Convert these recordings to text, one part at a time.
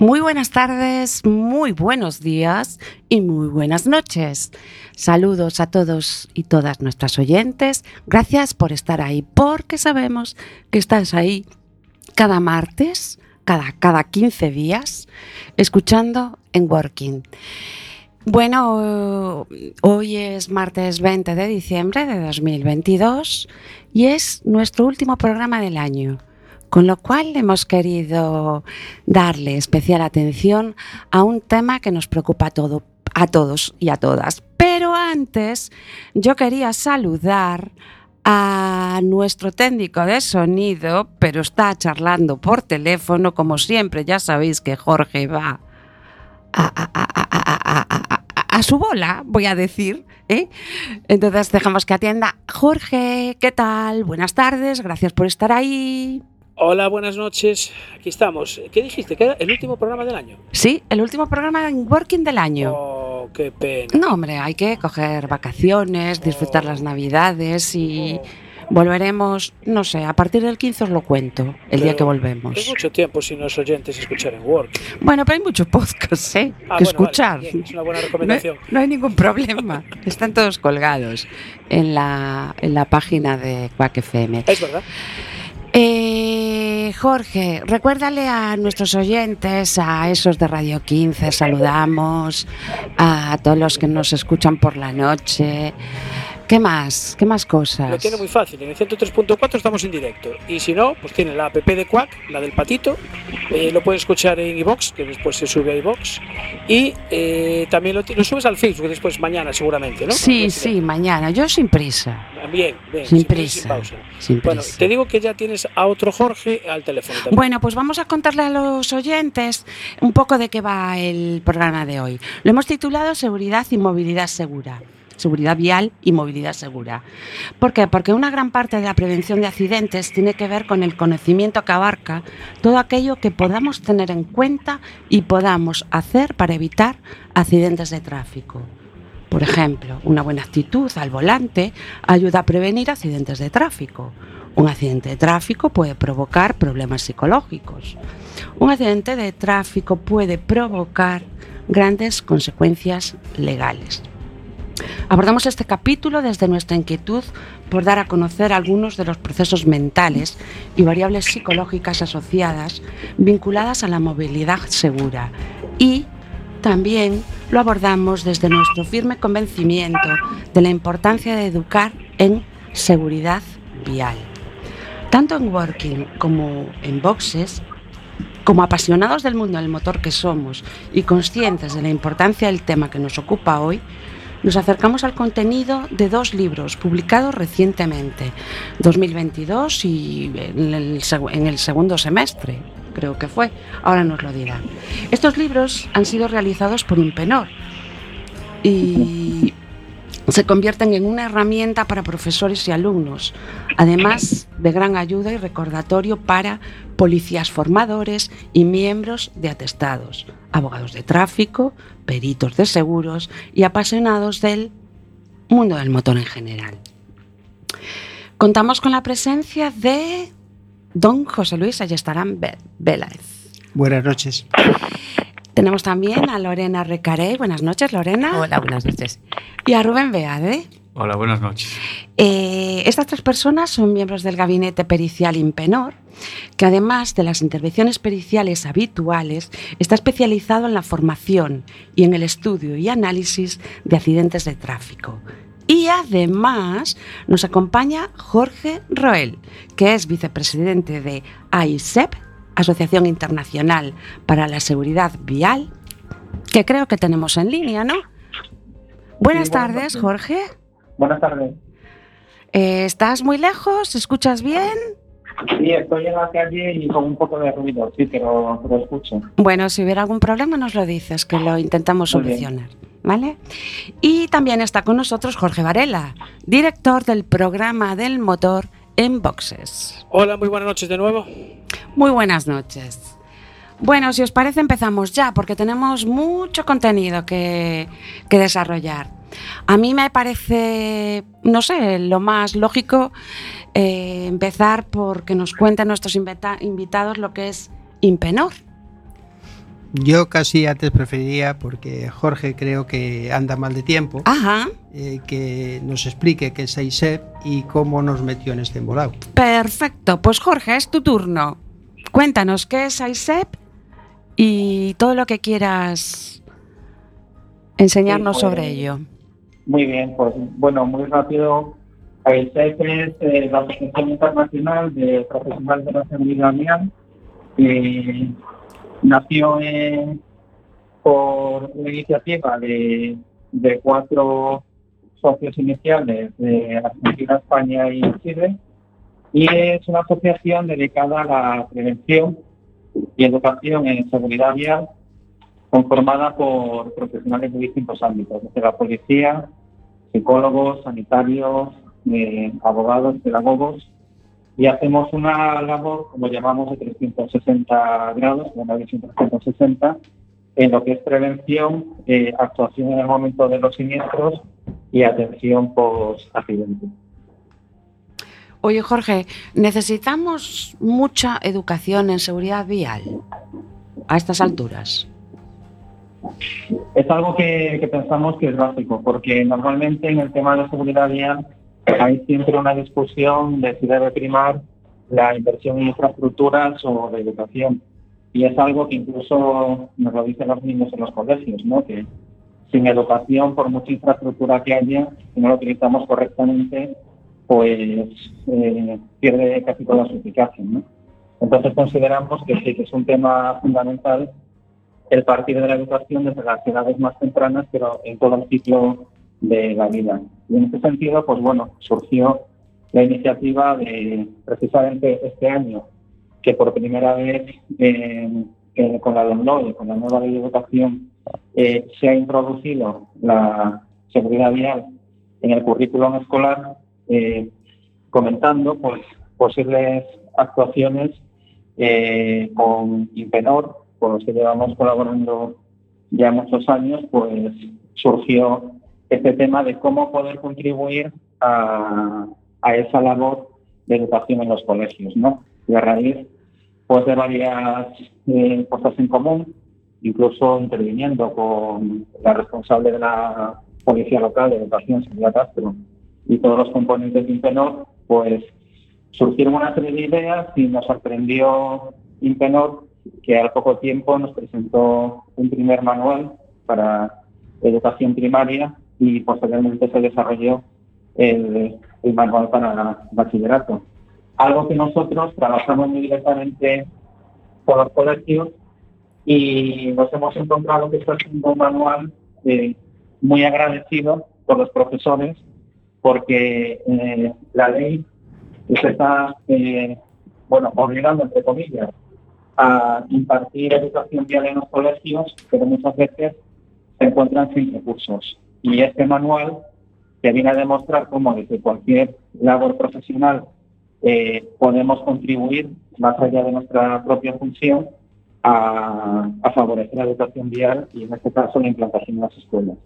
Muy buenas tardes, muy buenos días y muy buenas noches. Saludos a todos y todas nuestras oyentes. Gracias por estar ahí, porque sabemos que estás ahí cada martes, cada, cada 15 días, escuchando en Working. Bueno, hoy es martes 20 de diciembre de 2022 y es nuestro último programa del año con lo cual hemos querido darle especial atención a un tema que nos preocupa a, todo, a todos y a todas. Pero antes yo quería saludar a nuestro técnico de sonido, pero está charlando por teléfono, como siempre, ya sabéis que Jorge va a, su bola, voy a decir. ¿eh? Entonces dejamos que atienda. Jorge, ¿qué tal? Buenas tardes, gracias por estar ahí. Hola, buenas noches. Aquí estamos. ¿Qué dijiste? ¿Que era el último programa del año? Sí, el último programa en Working del año. Oh, qué pena. No, hombre, hay que coger vacaciones, disfrutar las Navidades y volveremos, no sé, a partir del 15 os lo cuento, el día que volvemos. Es mucho tiempo si los oyentes escuchar en Working. Bueno, pero hay muchos podcasts, ¿eh? Ah, que bueno, escuchar. vale, bien, es una buena No hay, recomendación. no hay ningún problema. Están todos colgados en la, en la página de Quack FM. Es verdad. Eh, Jorge, recuérdale a nuestros oyentes, a esos de Radio 15, saludamos, a todos los que nos escuchan por la noche. ¿Qué más? ¿Qué más cosas? Lo tiene muy fácil. En el 103.4 estamos en directo. Y si no, pues tiene la app de Quack, la del patito. Eh, lo puedes escuchar en iBox, que después se sube a iBox. Y eh, también lo, lo subes al Facebook después mañana, seguramente, ¿no? Sí, sí, mañana. Yo sin prisa. Bien, bien. Sin sin prisa, pausa. sin Bueno, prisa. te digo que ya tienes a otro Jorge al teléfono también. Bueno, pues vamos a contarle a los oyentes un poco de qué va el programa de hoy. Lo hemos titulado Seguridad y Movilidad Segura. Seguridad vial y movilidad segura. ¿Por qué? Porque una gran parte de la prevención de accidentes tiene que ver con el conocimiento que abarca todo aquello que podamos tener en cuenta y podamos hacer para evitar accidentes de tráfico. Por ejemplo, una buena actitud al volante ayuda a prevenir accidentes de tráfico. Un accidente de tráfico puede provocar problemas psicológicos. Un accidente de tráfico puede provocar grandes consecuencias legales. Abordamos este capítulo desde nuestra inquietud por dar a conocer algunos de los procesos mentales y variables psicológicas asociadas vinculadas a la movilidad segura y también lo abordamos desde nuestro firme convencimiento de la importancia de educar en seguridad vial. Tanto en Working como en Boxes, como apasionados del mundo del motor que somos y conscientes de la importancia del tema que nos ocupa hoy, nos acercamos al contenido de dos libros publicados recientemente, 2022 y en el, en el segundo semestre, creo que fue, ahora nos lo dirá. Estos libros han sido realizados por Impenor y se convierten en una herramienta para profesores y alumnos, además de gran ayuda y recordatorio para policías formadores y miembros de atestados, abogados de tráfico, peritos de seguros y apasionados del mundo del motor en general. Contamos con la presencia de don José Luis Ayestarán Vélez. Buenas noches. Tenemos también a Lorena Recarey. Buenas noches, Lorena. Hola, buenas noches. Y a Rubén Beade. Hola, buenas noches. Eh, estas tres personas son miembros del gabinete pericial Impenor, que además de las intervenciones periciales habituales, está especializado en la formación y en el estudio y análisis de accidentes de tráfico. Y además nos acompaña Jorge Roel, que es vicepresidente de AISEP, Asociación Internacional para la Seguridad Vial, que creo que tenemos en línea, ¿no? Buenas Sí, tardes. Jorge. Buenas tardes. Eh, ¿Estás muy lejos? ¿Escuchas bien? Sí, estoy en la calle y con un poco de ruido, sí, pero lo escucho. Bueno, si hubiera algún problema nos lo dices, que lo intentamos Muy bien. solucionar. ¿Vale? Y también está con nosotros Jorge Varela, director del programa del motor en boxes. Hola, muy buenas noches de nuevo. Muy buenas noches. Bueno, si os parece empezamos ya, porque tenemos mucho contenido que, que desarrollar. A mí me parece, no sé, lo más lógico eh, empezar por que nos cuenten nuestros invita- invitados lo que es Impenor. Yo casi antes preferiría, porque Jorge creo que anda mal de tiempo, Ajá, eh, que nos explique qué es AISEP y cómo nos metió en este embolado. perfecto. Pues Jorge, es tu turno. Cuéntanos qué es ISEP y todo lo que quieras enseñarnos Sí, pues, sobre ello. Muy bien, pues bueno, muy rápido. AISEC es eh, la Asociación Internacional de Profesionales de la Seguridad Vial. que nació eh, por una iniciativa de, de cuatro socios iniciales de Argentina, España y Chile. Y es una asociación dedicada a la prevención y educación en seguridad vial conformada por profesionales de distintos ámbitos, desde la policía, psicólogos, sanitarios, eh, abogados, pedagogos, y hacemos una labor, como llamamos, de 360 grados, una visión 360, en lo que es prevención, eh, actuación en el momento de los siniestros y atención post-accidente. Oye, Jorge, necesitamos mucha educación en seguridad vial a estas alturas. Es algo que, pensamos que es básico, porque normalmente en el tema de seguridad vial hay siempre una discusión de si debe primar la inversión en infraestructuras o de educación. Y es algo que incluso nos lo dicen los niños en los colegios, ¿no? que sin educación, por mucha infraestructura que haya, si no lo utilizamos correctamente, pues eh, pierde casi toda su eficacia. ¿no? Entonces consideramos que sí, que es un tema fundamental el partir de la educación desde las edades más tempranas, pero en todo el ciclo de la vida. Y en ese sentido, pues bueno, surgió la iniciativa de precisamente este año, que por primera vez eh, eh, con la LOMLOE, con la nueva ley de educación, eh, se ha introducido la seguridad vial en el currículum escolar, eh, comentando pues posibles actuaciones eh, con Impenor, con los que llevamos colaborando ya muchos años, pues surgió este tema de cómo poder contribuir a, a esa labor de educación en los colegios, ¿no? Y a raíz pues, de varias eh, cosas en común, incluso interviniendo con la responsable de la Policía Local de Educación, Silvia Castro, y todos los componentes de Impenor, pues surgieron una serie de ideas y nos sorprendió Impenor que al poco tiempo nos presentó un primer manual para educación primaria y posteriormente se desarrolló el, el manual para bachillerato. Algo que nosotros trabajamos muy directamente con los colegios y nos hemos encontrado que está siendo un manual eh, muy agradecido por los profesores porque eh, la ley se está eh, bueno obligando entre comillas a impartir educación vial en los colegios, pero muchas veces se encuentran sin recursos. Y este manual que viene a demostrar cómo desde cualquier labor profesional eh, podemos contribuir, más allá de nuestra propia función, a, a favorecer la educación vial y en este caso la implantación en las escuelas.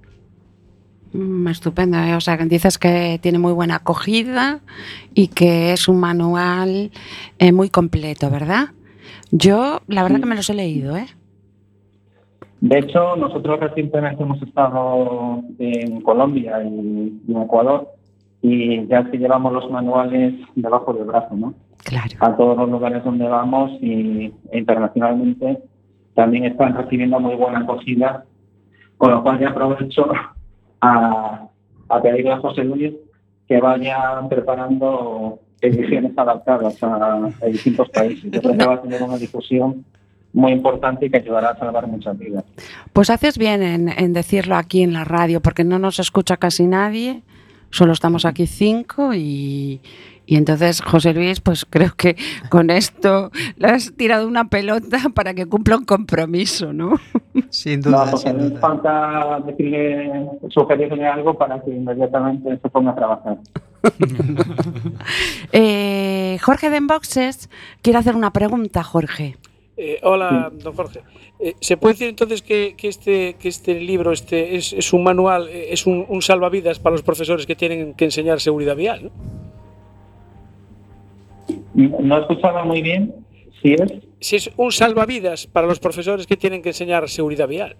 Mm, estupendo, ¿eh? o sea, que dices que tiene muy buena acogida y que es un manual eh, muy completo, ¿verdad? Yo, la verdad que me los he leído, ¿eh? De hecho, nosotros recientemente hemos estado en Colombia y, en Ecuador y ya que llevamos los manuales debajo del brazo, ¿no? Claro. A todos los lugares donde vamos y e internacionalmente también están recibiendo muy buena acogida, con lo cual ya aprovecho a, a pedirle a José Luis que vaya preparando ediciones adaptadas a, a distintos países. Yo creo que va a tener una difusión muy importante y que ayudará a salvar muchas vidas. Pues haces bien en, en decirlo aquí en la radio, porque no nos escucha casi nadie, solo estamos aquí cinco y, Y entonces, José Luis, pues creo que con esto le has tirado una pelota para que cumpla un compromiso, ¿no? Sin duda, no, porque sin duda. falta decirle, sugerirle algo para que inmediatamente se ponga a trabajar. Eh, Jorge de Enboxes quiere hacer una pregunta, Jorge. Eh, hola, don Jorge. Eh, ¿Se puede decir entonces que, que este, que este libro este es, es un manual, eh, es un, un salvavidas para los profesores que tienen que enseñar seguridad vial? ¿no? No escuchaba muy bien si es. Si es un salvavidas para los profesores que tienen que enseñar seguridad vial.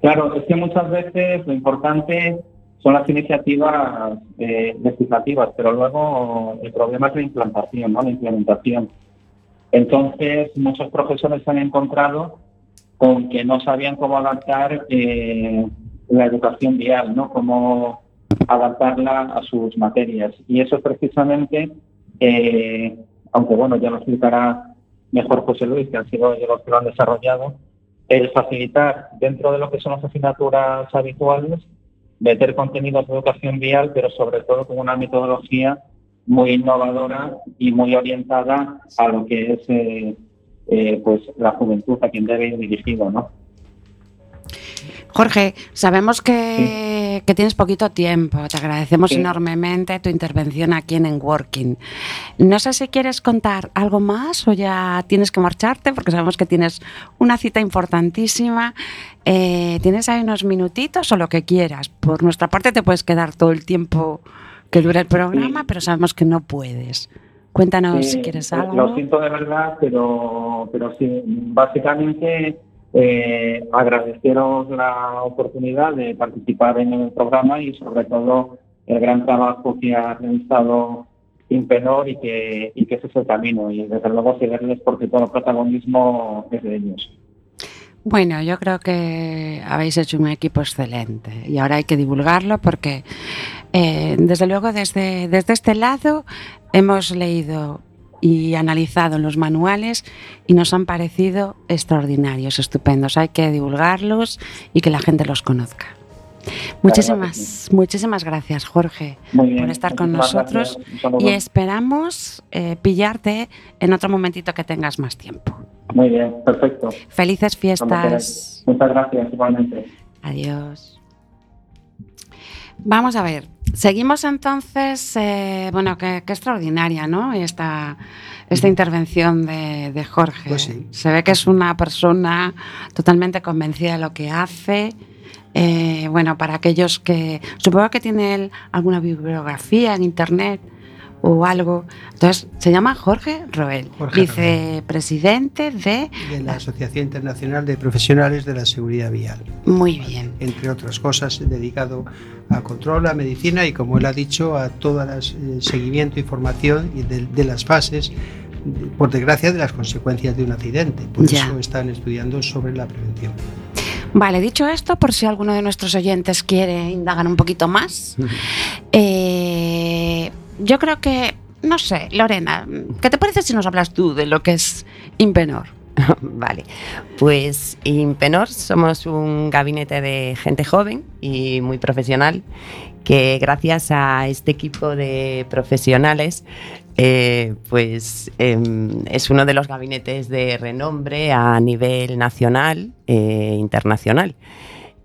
Claro, es que muchas veces lo importante son las iniciativas eh, legislativas, pero luego el problema es la implantación, ¿no? La implementación. Entonces, muchos profesores se han encontrado con que no sabían cómo adaptar eh, la educación vial, ¿no? Cómo adaptarla a sus materias. Y eso es precisamente, eh, aunque bueno, ya lo explicará mejor José Luis, que han sido ellos los que lo han desarrollado, el facilitar dentro de lo que son las asignaturas habituales, meter contenidos de educación vial, pero sobre todo con una metodología muy innovadora y muy orientada a lo que es eh, eh, pues la juventud a quien debe ir dirigido, ¿no? Jorge, sabemos que, que tienes poquito tiempo. Te agradecemos Sí. enormemente tu intervención aquí en Working. No sé si quieres contar algo más o ya tienes que marcharte, porque sabemos que tienes una cita importantísima. Eh, tienes ahí unos minutitos o lo que quieras. Por nuestra parte te puedes quedar todo el tiempo que dura el programa, Sí. pero sabemos que no puedes. Cuéntanos si Eh, quieres algo. Lo siento de verdad, pero, pero sí, básicamente eh, agradeceros la oportunidad de participar en el programa y sobre todo el gran trabajo que ha realizado Impenor y que, y que ese es el camino y desde luego seguirles porque todo el protagonismo es de ellos. Bueno, yo creo que habéis hecho un equipo excelente y ahora hay que divulgarlo porque, eh, desde luego, desde, desde este lado hemos leído y analizado los manuales y nos han parecido extraordinarios, estupendos. Hay que divulgarlos y que la gente los conozca. Muchísimas, muchísimas gracias, Jorge, bien, por estar con nosotros y esperamos eh, pillarte en otro momentito que tengas más tiempo. Muy bien, perfecto. Felices fiestas. Muchas gracias igualmente. Adiós. Vamos a ver. Seguimos entonces, eh, bueno, qué, extraordinaria, ¿no? Esta, esta intervención de, de Jorge. Pues sí. Se ve que es una persona totalmente convencida de lo que hace. Eh, bueno, para aquellos que. Supongo que tiene él alguna bibliografía en internet o algo. Entonces, se llama Jorge Roel, Jorge vicepresidente de. de la Asociación Internacional de Profesionales de la Seguridad Vial. Muy bien. Entre otras cosas, dedicado a control, a medicina y, como él ha dicho, a todo el seguimiento y formación de, de las fases, por desgracia, de las consecuencias de un accidente. Por Ya. eso están estudiando sobre la prevención. Vale, dicho esto, por si alguno de nuestros oyentes quiere indagar un poquito más, eh, yo creo que, no sé, Lorena, ¿qué te parece si nos hablas tú de lo que es Impenor? Vale, pues Impenor somos un gabinete de gente joven y muy profesional que gracias a este equipo de profesionales eh, pues em, es uno de los gabinetes de renombre a nivel nacional e internacional.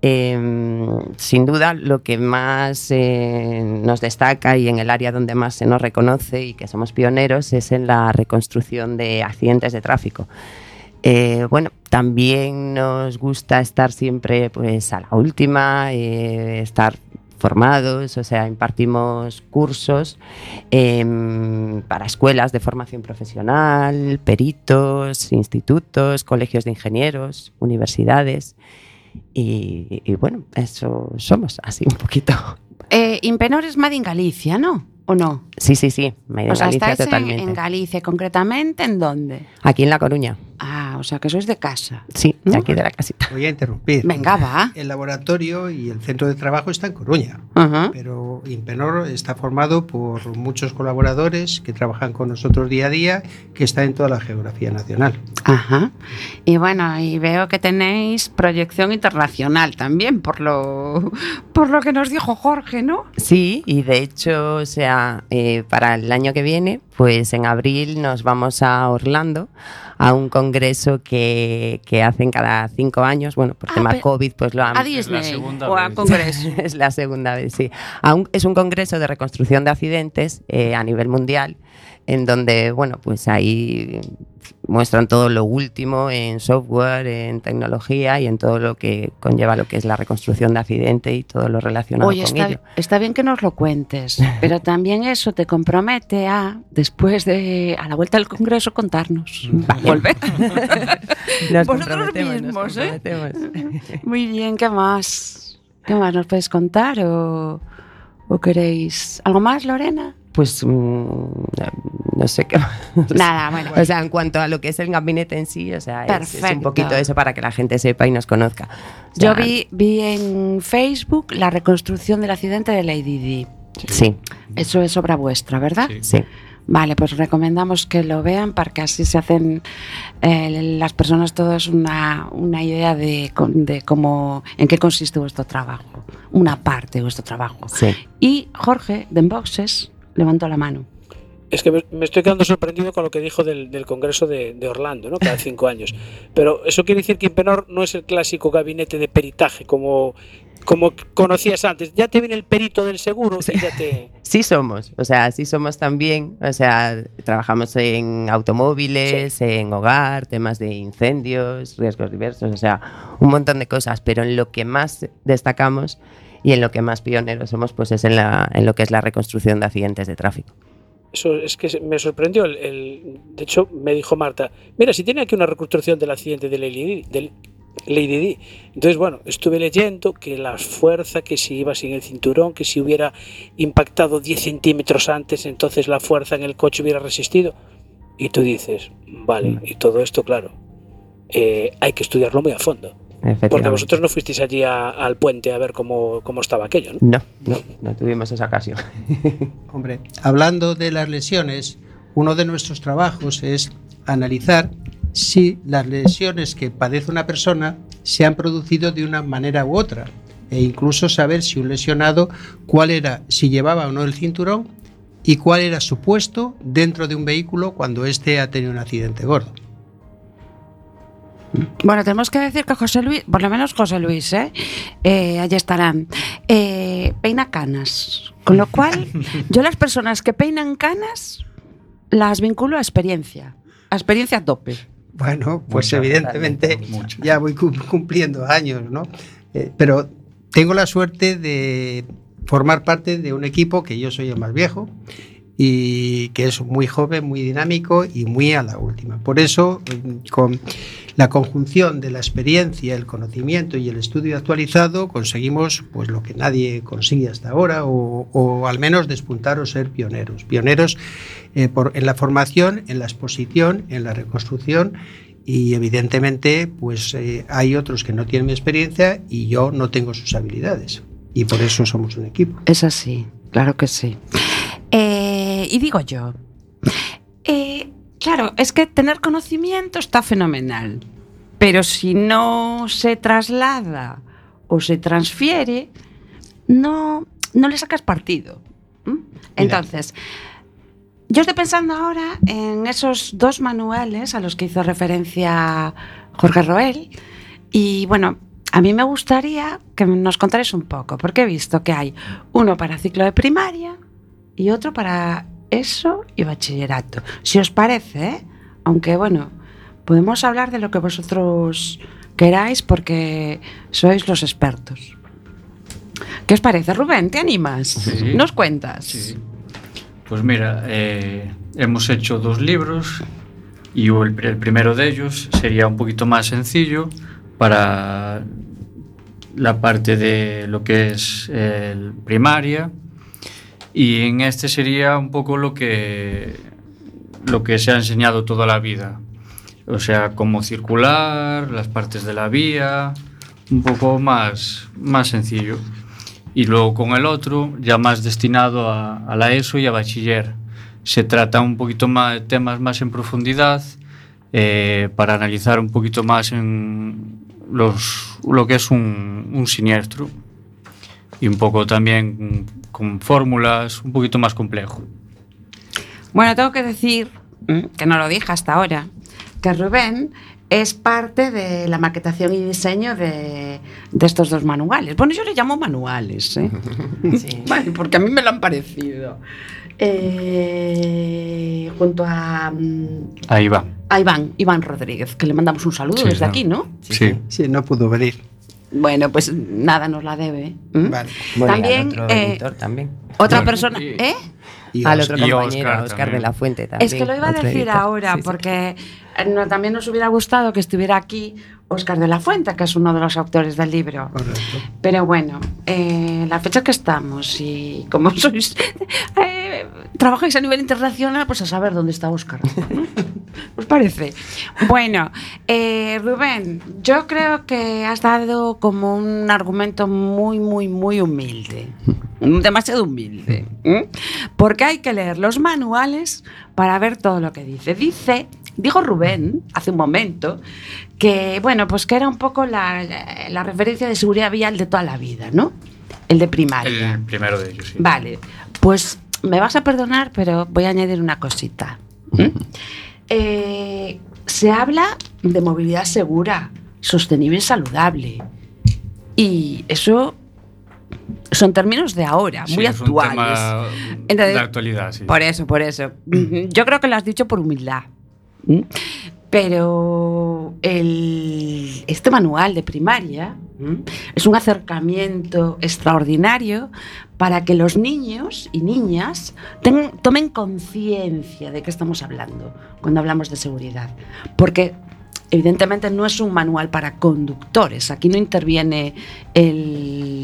Em, sin duda, lo que más eh, nos destaca y en el área donde más se nos reconoce y que somos pioneros es en la reconstrucción de accidentes de tráfico. Eh, bueno, también nos gusta estar siempre pues a la última, eh, estar formados, o sea, impartimos cursos em, para escuelas de formación profesional, peritos, institutos, colegios de ingenieros, universidades. Y, y bueno, eso somos, así un poquito. Eh, Impenor es Made in Galicia, ¿no? ¿O no? Sí, sí, sí, Made in o sea, Galicia estáis en, totalmente. en Galicia, concretamente, ¿en dónde? Aquí en La Coruña. Ah, o sea que sois de casa. Sí, de aquí de la casita. Voy a interrumpir. Venga, va. El laboratorio y el centro de trabajo está en Coruña, Ajá. pero Impenor está formado por muchos colaboradores que trabajan con nosotros día a día, que está en toda la geografía nacional. Ajá. Y bueno, y veo que tenéis proyección internacional también, por lo, por lo que nos dijo Jorge, ¿no? Sí, y de hecho, o sea, eh, para el año que viene, pues en abril nos vamos a Orlando a un congreso que, que hacen cada cinco años. Bueno, por Ah, tema COVID, pues lo han, A Disney segunda o a vez. Congreso. es la segunda vez, sí. A un- es un congreso de reconstrucción de accidentes eh, a nivel mundial, en donde, bueno, pues ahí muestran todo lo último en software, en tecnología y en todo lo que conlleva lo que es la reconstrucción de accidente y todo lo relacionado Oye, con está, ello. está bien que nos lo cuentes, pero también eso te compromete a, después de, a la vuelta del Congreso, contarnos. Volver. Nos Vosotros nos mismos, ¿eh? Muy bien, ¿qué más? ¿Qué más nos podéis contar o, o queréis algo más, Lorena? Pues mm, no sé qué. Nada, bueno. O sea, en cuanto a lo que es el gabinete en sí, o sea, es- un poquito eso para que la gente sepa y nos conozca. O Yo vi, vi en Facebook la reconstrucción del accidente de Lady Di. Sí, Eso es obra vuestra, ¿verdad? Sí. sí. Vale, pues recomendamos que lo vean porque así se hacen eh, las personas todas una, una idea de, de cómo, en qué consiste vuestro trabajo, una parte de vuestro trabajo. Sí. Y Jorge, de Enboxes, levantó la mano. Es que me, estoy quedando sorprendido con lo que dijo del, del Congreso de, de Orlando, ¿no? Cada cinco años. Pero eso quiere decir que Impenor no es el clásico gabinete de peritaje como, como conocías antes. Ya te viene el perito del seguro y ya te... Sí somos, o sea, sí somos también, o sea, trabajamos en automóviles, en hogar, temas de incendios, riesgos diversos, o sea, un montón de cosas, pero en lo que más destacamos y en lo que más pioneros somos, pues es en, la, en lo que es la reconstrucción de accidentes de tráfico. Eso es que me sorprendió. El, el- de hecho, me dijo Marta, mira, si tiene aquí una reconstrucción del accidente de Lady Di. Del, Lady Di. Entonces, bueno, estuve leyendo que la fuerza, que si iba sin el cinturón, que si hubiera impactado 10 centímetros antes, entonces la fuerza en el coche hubiera resistido. Y tú dices, vale, y todo esto, claro, eh, hay que estudiarlo muy a fondo. Porque vosotros no fuisteis allí a- al puente a ver cómo, cómo estaba aquello, ¿no? No, no, no tuvimos esa ocasión. Hombre, hablando de las lesiones, uno de nuestros trabajos es analizar si las lesiones que padece una persona se han producido de una manera u otra e incluso saber si un lesionado cuál era, si llevaba o no el cinturón y cuál era su puesto dentro de un vehículo cuando éste ha tenido un accidente gordo. Bueno, tenemos que decir que José Luis, por lo menos José Luis, ¿eh? Eh, allí estarán, eh, peina canas. Con lo cual, yo las personas que peinan canas las vinculo a experiencia, a experiencia a tope. Bueno, pues Muchas, evidentemente ya voy cum- cumpliendo años, ¿no? Eh, pero tengo la suerte de formar parte de un equipo que yo soy el más viejo y que es muy joven, muy dinámico y muy a la última. Por eso, eh, con la conjunción de la experiencia, el conocimiento y el estudio actualizado, conseguimos pues lo que nadie consigue hasta ahora, o, al menos despuntar o ser pioneros. Pioneros eh, en la formación, en la exposición, en la reconstrucción y evidentemente pues eh, hay otros que no tienen experiencia y yo no tengo sus habilidades y por eso somos un equipo. Es así, claro que sí. Eh, y digo yo, claro, es que tener conocimiento está fenomenal, pero si no se traslada o se transfiere, no, no le sacas partido. Entonces, yo estoy pensando ahora en esos dos manuales a los que hizo referencia Jorge Roel. Y bueno, a mí me gustaría que nos contarais un poco, porque he visto que hay uno para ciclo de primaria y otro para eso y bachillerato. Si os parece, ¿eh? aunque bueno, podemos hablar de lo que vosotros queráis porque sois los expertos. ¿Qué os parece, Rubén? ¿Te animas? Sí. ¿Nos cuentas? Sí. Pues mira, eh, hemos hecho dos libros y el, el primero de ellos sería un poquito más sencillo para la parte de lo que es eh, primaria, y en este sería un poco lo que lo que se ha enseñado toda la vida. o sea, cómo circular, las partes de la vía, un poco más, más sencillo. Y luego con el otro, ya más destinado a, a la ESO y a bachiller. Se trata un poquito más de temas más en profundidad, eh, para analizar un poquito más en los, lo que es un, un siniestro. Y un poco también con fórmulas, un poquito más complejo. Bueno, tengo que decir, mm, que no lo dije hasta ahora, que Rubén es parte de la maquetación y diseño de, de estos dos manuales. Bueno, yo le llamo manuales, ¿eh? Vale, porque a mí me lo han parecido. Eh, junto a, mm, Ahí va. a Iván, Iván Rodríguez, que le mandamos un saludo Sí, desde aquí, ¿no? Sí. Sí, no pudo venir. Bueno, pues nada, nos la debe. ¿m? Vale. Bueno, También, otro eh, editor también. Otra persona, ¿eh? Y Al otro compañero, Oscar Oscar, de la Fuente también. Es que lo iba a decir editor. ahora, Sí, sí. porque eh, no, también nos hubiera gustado que estuviera aquí Oscar de la Fuente, que es uno de los autores del libro. Correcto. Pero bueno, eh, la fecha que estamos y como sois, eh, trabajáis a nivel internacional, pues a saber dónde está Oscar. ¿no? ¿Os parece? Bueno, eh, Rubén, yo creo que has dado como un argumento muy, muy, muy humilde. Demasiado humilde. ¿eh? Porque hay que leer los manuales para ver todo lo que dice. Dice, dijo Rubén hace un momento, que bueno, pues que era un poco la, la referencia de seguridad vial de toda la vida, ¿no? El de primaria. El primero de ellos, sí. Vale, pues me vas a perdonar, pero voy a añadir una cosita. ¿Mm? Eh, se habla de movilidad segura, sostenible y saludable. Y eso son términos de ahora, Sí, muy es un actuales. tema Entonces, de actualidad, sí. Por eso, por eso. Yo creo que lo has dicho por humildad. ¿Mm? Pero el- este manual de primaria ¿m? es un acercamiento extraordinario para que los niños y niñas ten- tomen conciencia de qué estamos hablando cuando hablamos de seguridad. Porque evidentemente no es un manual para conductores. Aquí no interviene el,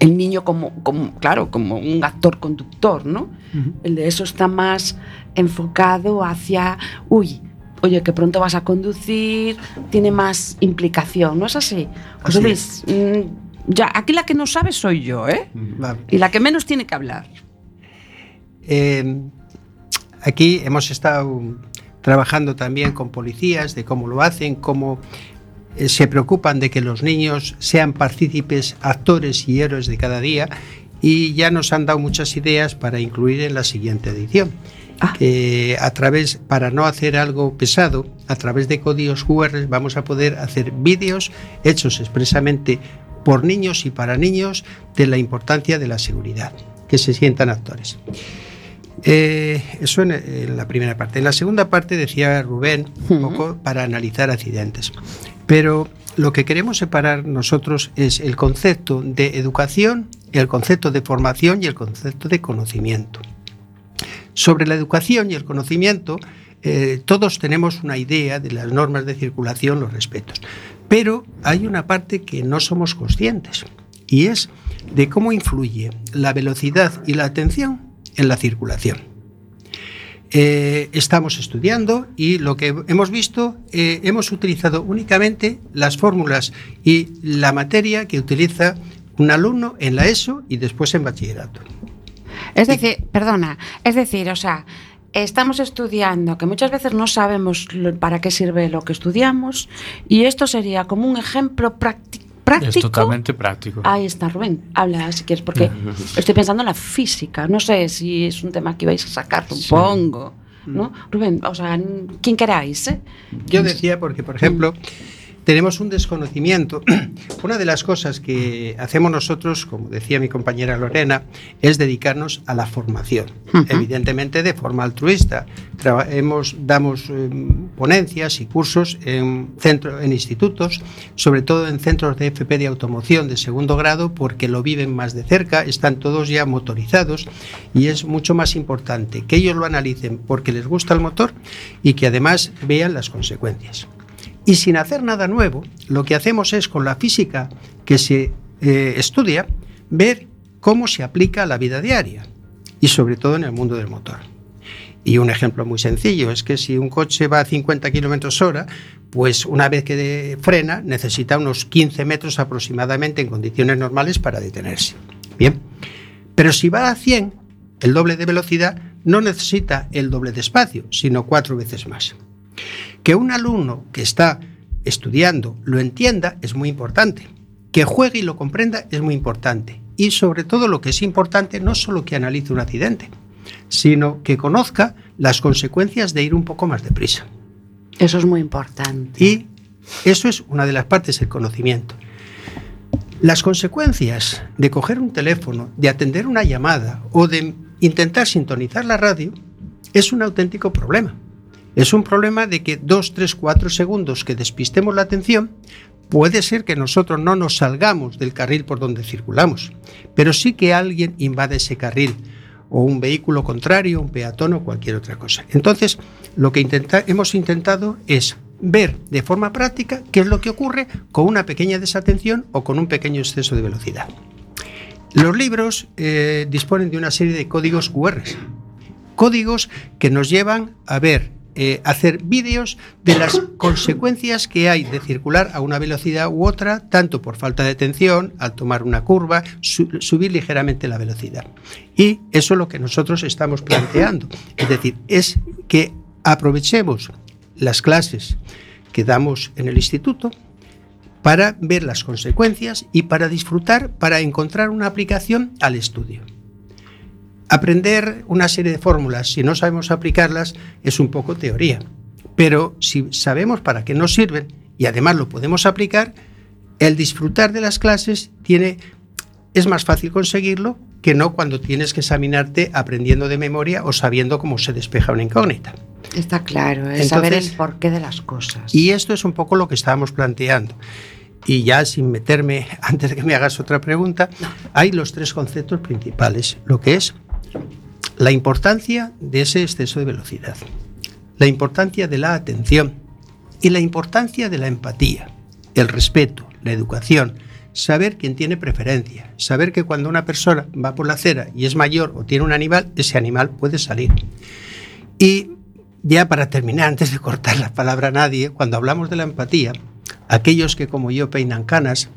el niño como, como, claro, como un actor conductor, ¿no? El de eso está más enfocado hacia, uy, oye, que pronto vas a conducir, tiene más implicación, ¿no es así? Luis, mm, ya, aquí la que no sabe soy yo, ¿eh? Vale. Y la que menos tiene que hablar. Eh, aquí hemos estado trabajando también con policías de cómo lo hacen, cómo se preocupan de que los niños sean partícipes, actores y héroes de cada día y ya nos han dado muchas ideas para incluir en la siguiente edición. Ah. Que a través, para no hacer algo pesado, a través de códigos QR vamos a poder hacer vídeos hechos expresamente por niños y para niños de la importancia de la seguridad, que se sientan actores. Eh, eso en, en la primera parte. En la segunda parte decía Rubén un poco para analizar accidentes. Pero lo que queremos separar nosotros es el concepto de educación, el concepto de formación y el concepto de conocimiento. Sobre la educación y el conocimiento, eh, todos tenemos una idea de las normas de circulación, los respetos. Pero hay una parte que no somos conscientes y es de cómo influye la velocidad y la atención en la circulación. Eh, estamos estudiando y lo que hemos visto, eh, hemos utilizado únicamente las fórmulas y la materia que utiliza un alumno en la ESO y después en bachillerato. Es decir, perdona, es decir, o sea, estamos estudiando que muchas veces no sabemos lo- para qué sirve lo que estudiamos y esto sería como un ejemplo prácti- práctico. Es totalmente práctico. Ahí está, Rubén. Habla si quieres, porque estoy pensando en la física. No sé si es un tema que vais a sacar, supongo. ¿no? Rubén, o sea, quien queráis, ¿eh? Yo decía porque, por ejemplo, tenemos un desconocimiento. Una de las cosas que hacemos nosotros, como decía mi compañera Lorena, es dedicarnos a la formación, evidentemente de forma altruista. Traba- hemos, damos eh, ponencias y cursos en, centro, en institutos, sobre todo en centros de FP de automoción de segundo grado, porque lo viven más de cerca, están todos ya motorizados y es mucho más importante que ellos lo analicen porque les gusta el motor y que además vean las consecuencias. Y sin hacer nada nuevo, lo que hacemos es con la física que se eh, estudia, ver cómo se aplica a la vida diaria y sobre todo en el mundo del motor. Y un ejemplo muy sencillo es que si un coche va a 50 kilómetros hora, pues una vez que frena necesita unos 15 metros aproximadamente en condiciones normales para detenerse. Bien, pero si va a 100, el doble de velocidad no necesita el doble de espacio, sino cuatro veces más. Que un alumno que está estudiando lo entienda es muy importante. Que juegue y lo comprenda es muy importante. Y sobre todo lo que es importante no solo que analice un accidente, sino que conozca las consecuencias de ir un poco más deprisa. Eso es muy importante. Y eso es una de las partes del conocimiento. Las consecuencias de coger un teléfono, de atender una llamada o de intentar sintonizar la radio es un auténtico problema. Es un problema de que dos, tres, cuatro segundos que despistemos la atención, puede ser que nosotros no nos salgamos del carril por donde circulamos, pero sí que alguien invade ese carril o un vehículo contrario, un peatón o cualquier otra cosa. Entonces, lo que hemos intentado es ver de forma práctica qué es lo que ocurre con una pequeña desatención o con un pequeño exceso de velocidad. Los libros eh, disponen de una serie de códigos QR, códigos que nos llevan a ver, eh, hacer vídeos de las consecuencias que hay de circular a una velocidad u otra, tanto por falta de atención, al tomar una curva, su- subir ligeramente la velocidad. Y eso es lo que nosotros estamos planteando. Es decir, es que aprovechemos las clases que damos en el instituto para ver las consecuencias y para disfrutar, para encontrar una aplicación al estudio. Aprender una serie de fórmulas, si no sabemos aplicarlas, es un poco teoría. Pero si sabemos para qué nos sirven y además lo podemos aplicar, el disfrutar de las clases tiene, es más fácil conseguirlo que no cuando tienes que examinarte aprendiendo de memoria o sabiendo cómo se despeja una incógnita. Está claro, es saber Entonces- el porqué de las cosas. Y esto es un poco lo que estábamos planteando. Y ya sin meterme, antes de que me hagas otra pregunta, hay los tres conceptos principales. Lo que es la importancia de ese exceso de velocidad, la importancia de la atención y la importancia de la empatía, el respeto, la educación, saber quién tiene preferencia, saber que cuando una persona va por la acera y es mayor o tiene un animal, ese animal puede salir. Y ya para terminar, antes de cortar la palabra a nadie, cuando hablamos de la empatía, aquellos que como yo peinan canas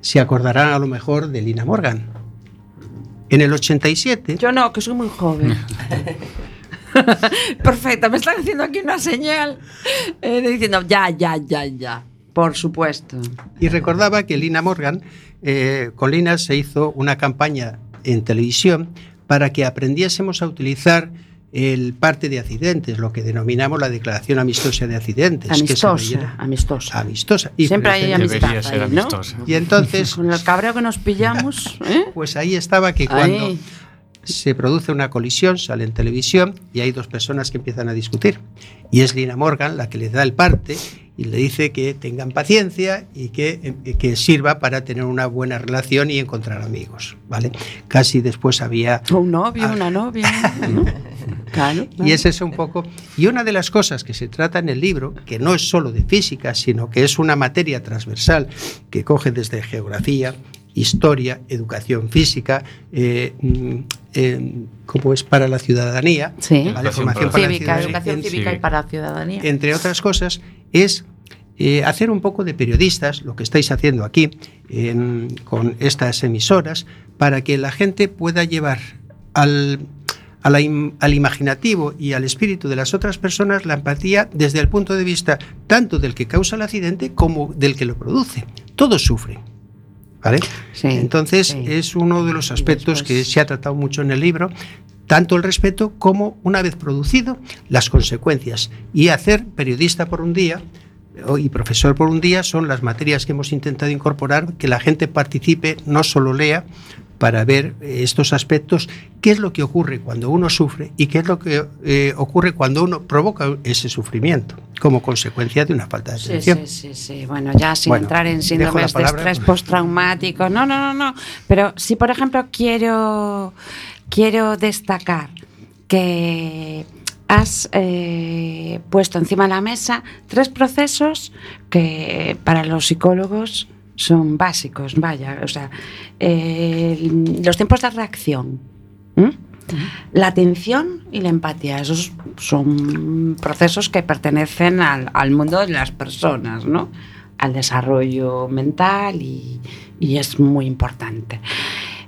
se acordarán a lo mejor de Lina Morgan. En el 87, Yo no, que soy muy joven. Perfecto, me están haciendo aquí una señal eh, diciendo ya, ya, ya, ya. Por supuesto. y recordaba que Lina Morgan, eh, con Lina se hizo una campaña en televisión para que aprendiésemos a utilizar el parte de accidentes, lo que denominamos la declaración amistosa de accidentes. que se Amistosa, amistosa. amistosa. Y Siempre hay amistad Debería ser ahí, ¿no? amistosa. Y entonces, Con el cabreo que nos pillamos, ¿eh? pues ahí estaba que cuando Ahí. Se produce una colisión, sale en televisión y hay dos personas que empiezan a discutir. Y es Lina Morgan la que les da el parte y le dice que tengan paciencia y que, eh, que sirva para tener una buena relación y encontrar amigos. ¿vale? Casi después había Un novio, una novia. ¿no? Claro. y es eso un poco. Y una de las cosas que se trata en el libro, que no es solo de física, sino que es una materia transversal que coge desde geografía, historia, educación física, eh, mm, eh, como es para la ciudadanía, Sí. formación para para la Cívica, ciudadanía, educación en- cívica y cívica. para la ciudadanía. entre otras cosas, es eh, hacer un poco de periodistas, lo que estáis haciendo aquí en- con estas emisoras, para que la gente pueda llevar al, al imaginativo y al espíritu de las otras personas la empatía desde el punto de vista tanto del que causa el accidente como del que lo produce. Todos sufren. ¿Vale? Sí, Entonces sí. es uno de los aspectos después- que se ha tratado mucho en el libro, tanto el respeto como, una vez producido, las consecuencias. Y hacer periodista por un día y profesor por un día son las materias que hemos intentado incorporar, que la gente participe, no solo lea, para ver eh, estos aspectos, qué es lo que ocurre cuando uno sufre y qué es lo que eh, ocurre cuando uno provoca ese sufrimiento como consecuencia de una falta de Sí, atención. sí, sí, sí. Bueno, ya sin Bueno, entrar en síndromes de estrés postraumático. No, no, no, no. Pero si, por ejemplo, quiero, quiero destacar que has eh, puesto encima de la mesa tres procesos que para los psicólogos son básicos, vaya, o sea, eh, los tiempos de reacción. La atención y la empatía, esos son procesos que pertenecen al, al mundo de las personas, ¿no? Al desarrollo mental y, y es muy importante.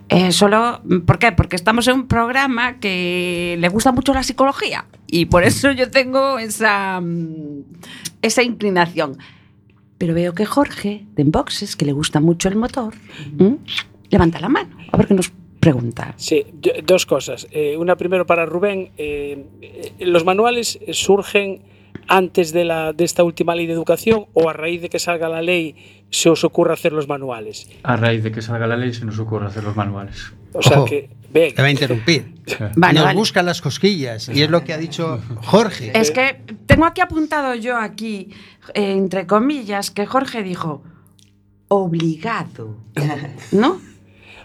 Eh, solo, ¿por qué? Porque estamos en un programa que le gusta mucho la psicología y por eso yo tengo esa, mm, esa inclinación. Pero veo que Jorge, de Enboxes, que le gusta mucho el motor, ¿m? levanta la mano. A ver qué nos pregunta. Sí, dos cosas. Eh, una primero para Rubén. eh, eh, ¿Los manuales surgen antes de, la, de esta última ley de educación o a raíz de que salga la ley se os ocurre hacer los manuales? A raíz de que salga la ley se nos ocurre hacer los manuales. O sea Ojo, que, ven, Te va a interrumpir. Vale, Nos vale. buscan las cosquillas y es lo que ha dicho Jorge. Es que tengo aquí apuntado yo aquí, eh, entre comillas, que Jorge dijo obligado, ¿no?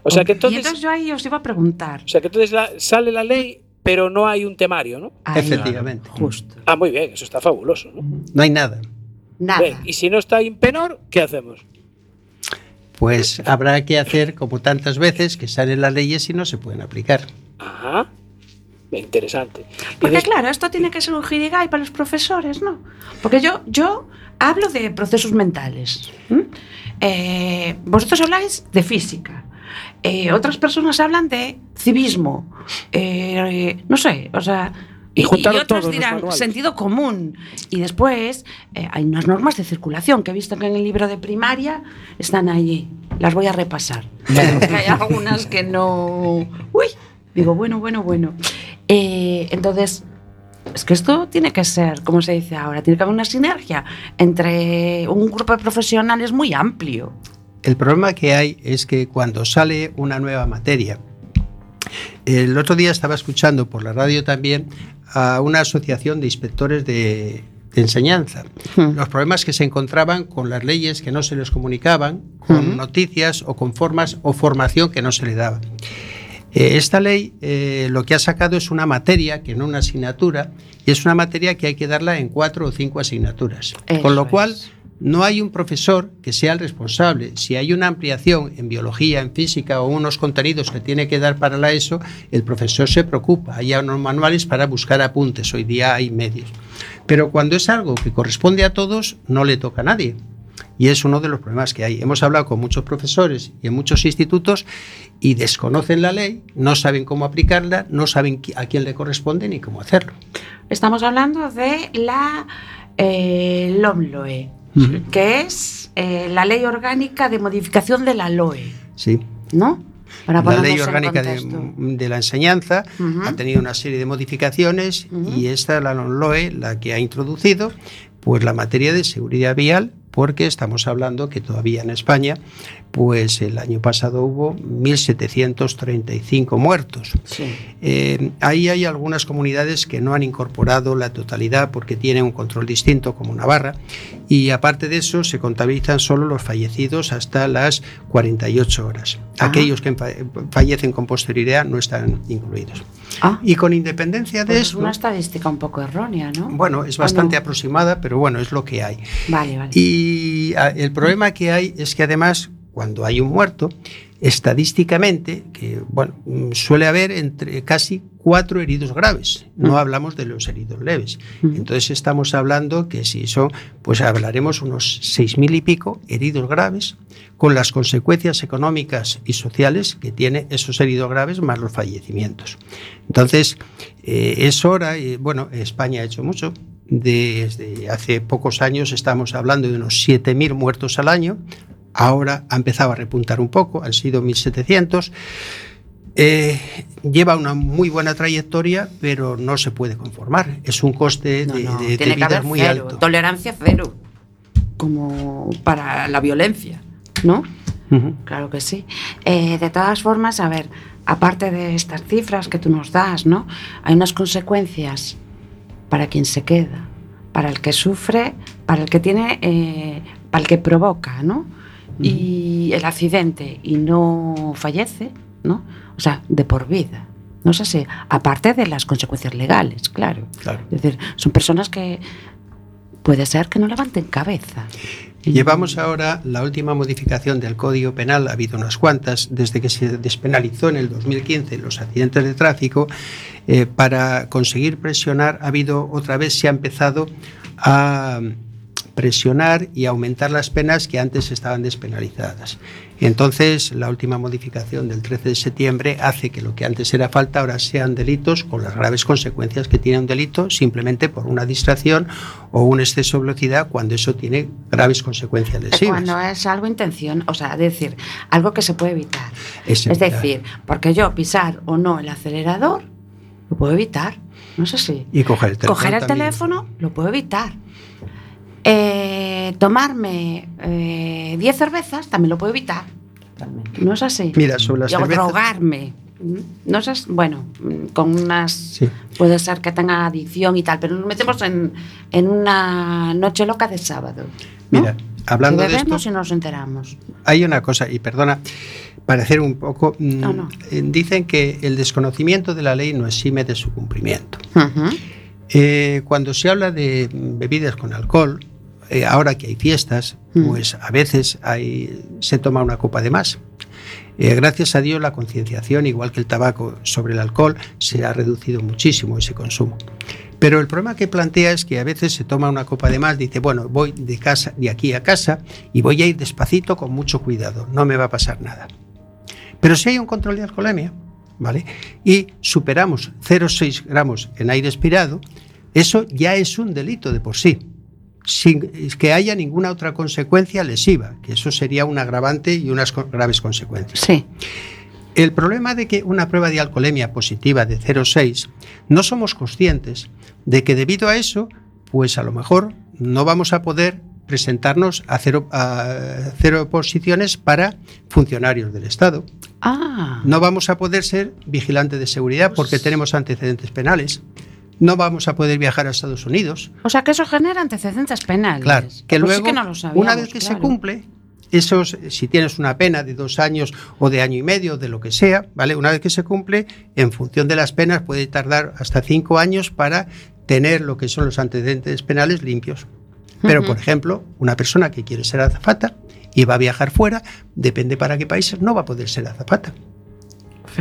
o sea que y entonces, entonces yo ahí os iba a preguntar. o sea que entonces la- sale la ley, pero no hay un temario, ¿no? Ahí, Efectivamente. Justo. Ah, muy bien, eso está fabuloso, ¿no? No hay nada. Nada. Y si no está Impenor, ¿qué hacemos? Pues habrá que hacer como tantas veces que salen las leyes y no se pueden aplicar. Ajá. Interesante. Y Porque claro, esto tiene que ser un jirigay para los profesores, ¿no? Porque yo, yo hablo de procesos mentales. Eh, vosotros habláis de física. Eh, otras personas hablan de civismo. Eh, no sé, o sea... Y juntaron otras todos los dirán sentido común. Y después eh, hay unas normas de circulación que he visto que en el libro de primaria están allí. Las voy a repasar. Hay algunas que no... Uy, digo, bueno, bueno, bueno. Eh, entonces, es que esto tiene que ser, como se dice ahora, tiene que haber una sinergia entre un grupo de profesionales muy amplio. El problema que hay es que cuando sale una nueva materia, el otro día estaba escuchando por la radio también a una asociación de inspectores de, de enseñanza. Hmm. Los problemas que se encontraban con las leyes que no se les comunicaban, con Ujú. noticias o con formas o formación que no se le daba. Eh, esta ley eh, lo que ha sacado es una materia, que no una asignatura, y es una materia que hay que darla en cuatro o cinco asignaturas. Eso con lo cual, es. No hay un profesor que sea el responsable. Si hay una ampliación en biología, en física o unos contenidos que tiene que dar para la ESO, el profesor se preocupa. Hay unos manuales para buscar apuntes. Hoy día hay medios. Pero cuando es algo que corresponde a todos, no le toca a nadie. Y es uno de los problemas que hay. Hemos hablado con muchos profesores y en muchos institutos y desconocen la ley, no saben cómo aplicarla, no saben a quién le corresponde ni cómo hacerlo. Estamos hablando de la eh, LOMLOE, que es eh, la ley orgánica de modificación de la LOE, Sí. ¿no? Para la ley orgánica de, la enseñanza ha tenido una serie de modificaciones y esta, la LOE, la que ha introducido pues la materia de seguridad vial, porque estamos hablando que todavía en España, pues el año pasado hubo 1.735 muertos. Sí. Eh, ahí hay algunas comunidades que no han incorporado la totalidad porque tienen un control distinto, como Navarra, y aparte de eso se contabilizan solo los fallecidos hasta las 48 horas. Ah. Aquellos que fa- fallecen con posterioridad no están incluidos. Ah, Y con independencia de pues es una estadística un poco errónea, ¿no? bueno, es ¿O bastante no? aproximada, pero bueno, es lo que hay. Vale, vale. Y ah, el problema que hay es que además, cuando hay un muerto, estadísticamente, que bueno, mm, suele haber entre casi cuatro heridos graves. No Mm. hablamos de los heridos leves. Mm. Entonces estamos hablando que si son, pues hablaremos unos seis mil y pico heridos graves, con las consecuencias económicas y sociales que tiene esos heridos graves más los fallecimientos. Entonces, eh, es hora, y bueno, España ha hecho mucho. Desde hace pocos años estamos hablando de unos 7.000 muertos al año. Ahora ha empezado a repuntar un poco, han sido 1.700. Eh, lleva una muy buena trayectoria, pero no se puede conformar. Es un coste No, de, no, de- de tiene que vida haber muy cero, alto. tolerancia cero, como para la violencia, ¿no? Claro que sí. Eh, de todas formas, a ver, aparte de estas cifras que tú nos das, ¿no? Hay unas consecuencias para quien se queda, para el que sufre, para el que tiene, eh, para el que provoca, ¿no? Y el accidente y no fallece, ¿no? O sea, de por vida. No es así. Aparte de las consecuencias legales, claro. Claro. Es decir, son personas que puede ser que no levanten cabeza. Llevamos ahora la última modificación del Código Penal, ha habido unas cuantas, desde que se despenalizó en el 2015 los accidentes de tráfico, eh, para conseguir presionar, ha habido otra vez, se ha empezado a presionar y aumentar las penas que antes estaban despenalizadas. Entonces, la última modificación del 13 de septiembre hace que lo que antes era falta ahora sean delitos con las graves consecuencias que tiene un delito simplemente por una distracción o un exceso de velocidad cuando eso tiene graves consecuencias lesivas. Cuando es algo intención, o sea, decir, algo que se puede evitar. Es Es evitar. decir, porque yo pisar o no el acelerador, lo puedo evitar. No sé si. Y coger el teléfono. Coger el también. teléfono, lo puedo evitar. Eh, tomarme eh, 10 cervezas, también lo puedo evitar. No es así. Mira, sobre las Y cervezas- drogarme. No sé, bueno, con unas. Sí. Puede ser que tenga adicción y tal, pero nos metemos en, en una noche loca de sábado. ¿no? Mira, hablando que de esto, bebemos y nos enteramos. hay una cosa, y perdona, para hacer un poco, mm, No, no. eh, dicen que el desconocimiento de la ley no exime de su cumplimiento. Ujú. Eh, cuando se habla de bebidas con alcohol, eh, ahora que hay fiestas, Mm. pues a veces hay, se toma una copa de más. Eh, gracias a Dios la concienciación, igual que el tabaco sobre el alcohol, se ha reducido muchísimo ese consumo. Pero el problema que plantea es que a veces se toma una copa de más, dice, bueno, voy de casa de aquí a casa y voy a ir despacito con mucho cuidado, no me va a pasar nada. Pero si hay un control de alcoholemia, ¿vale? Y superamos 0,6 gramos en aire expirado, eso ya es un delito de por sí, sin que haya ninguna otra consecuencia lesiva, que eso sería un agravante y unas graves consecuencias. Sí. El problema de que una prueba de alcoholemia positiva de 0,6 no somos conscientes de que debido a eso, pues a lo mejor no vamos a poder presentarnos a cero, a cero posiciones para funcionarios del Estado. Ah. No vamos a poder ser vigilantes de seguridad porque tenemos antecedentes penales. No vamos a poder viajar a Estados Unidos. O sea que eso genera antecedentes penales. Claro, que Pues luego, sí que no lo sabíamos, una vez que se cumple, esos, si tienes una pena de dos años o de año y medio, de lo que sea, ¿vale? Una vez que se cumple, en función de las penas, puede tardar hasta cinco años para tener lo que son los antecedentes penales limpios. Pero, por ejemplo, una persona que quiere ser azafata y va a viajar fuera, depende para qué países, no va a poder ser azafata.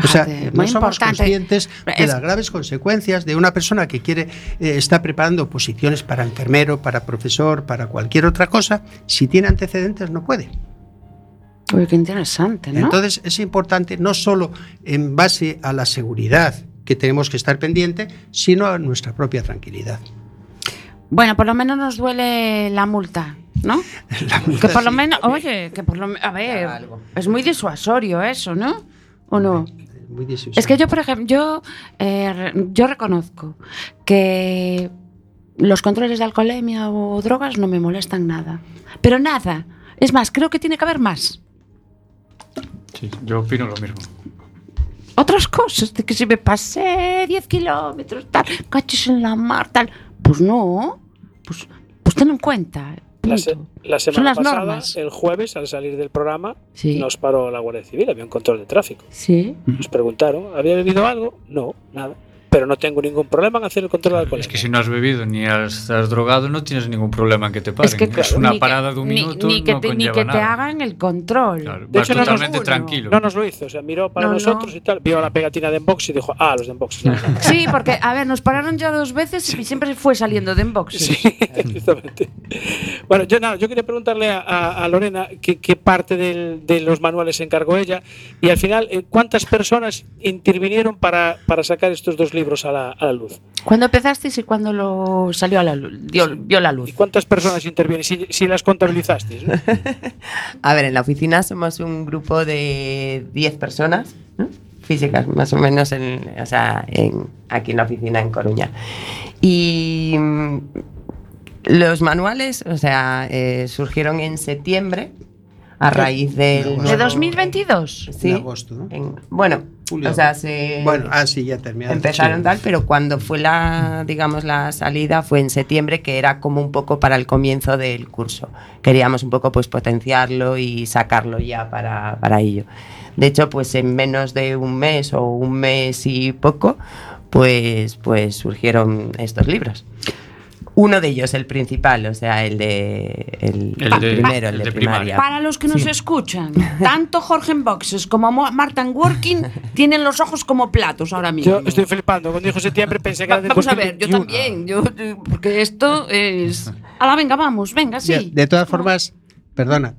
o sea, no somos importante. conscientes de las graves consecuencias de una persona que quiere eh, está preparando posiciones para enfermero, para profesor, para cualquier otra cosa. Si tiene antecedentes, no puede. Uy, qué interesante, ¿no? Entonces, es importante no solo en base a la seguridad que tenemos que estar pendiente, sino a nuestra propia tranquilidad. Bueno, por lo menos nos duele la multa, ¿no? La multa Que por lo menos, oye, que por lo menos, a ver, es muy disuasorio eso, ¿no? ¿O no? Es muy disuasorio. Es que yo, por ejemplo, yo, eh, yo reconozco que los controles de alcoholemia o drogas no me molestan nada. Pero nada. Es más, creo que tiene que haber más. Sí, yo opino lo mismo. Otras cosas, de que si me pasé 10 kilómetros, tal, cachos en la mar, tal. Pues no. Pues, pues ten en cuenta. La, se- la semana las pasada, normas. el jueves, al salir del programa, Sí. nos paró la Guardia Civil, había un control de tráfico. Sí. Nos preguntaron, ¿había bebido algo? No, nada. Pero no tengo ningún problema en hacer el control de alcohol. Es que si no has bebido ni has- estás drogado, no tienes ningún problema en que te paguen. Es, que, claro, una ni que- parada de un ni- minuto, Ni, que no te, ni que te nada. hagan el control. Claro, De hecho, no nos- totalmente tranquilo. No nos lo hizo, o sea, miró para No, nosotros no. y tal, vio la pegatina de Enbox y dijo, ah, los de Enbox. No, no, no. Sí, porque, a ver, nos pararon ya dos veces y siempre fue saliendo de inbox. Sí, justamente. Bueno, yo nada, yo quería preguntarle a, a- a Lorena qué, qué parte del- de los manuales se encargó ella y al final, eh, ¿cuántas personas intervinieron para, para sacar estos dos libros a la, a la luz? ¿Cuándo empezasteis y cuándo lo salió a la luz? Dio- vio la ¿Y luz. cuántas personas intervienen? Si, si las contabilizasteis. ¿no? A ver, en la oficina somos un grupo de 10 personas, ¿no? físicas, más o menos, en, o sea, en- aquí en la oficina en Coruña. Y mm, los manuales, o sea, eh, surgieron en septiembre a raíz del... ¿De 2022? Sí. En agosto, ¿no? en- bueno, Julio. o sea, se... Bueno, ah, sí, ya terminaron. Empezaron Sí. tal, pero cuando fue la, digamos, la salida fue en septiembre, que era como un poco para el comienzo del curso. Queríamos un poco pues potenciarlo y sacarlo ya para, para ello. De hecho, pues en menos de un mes o un mes y poco, pues, pues surgieron estos libros. Uno de ellos, el principal, o sea, el de. El, El el de- primero, el, el de, de primaria. primaria. Para los que nos Sí. escuchan, tanto Jorge en Boxes como Mo- Marta en Working tienen los ojos como platos ahora mismo. Yo estoy flipando. Cuando dijo septiembre pensé que Va- era del Vamos a ver, yo 2021. también, yo, porque esto es... Ala, venga, vamos, venga, sí. De todas formas, perdona,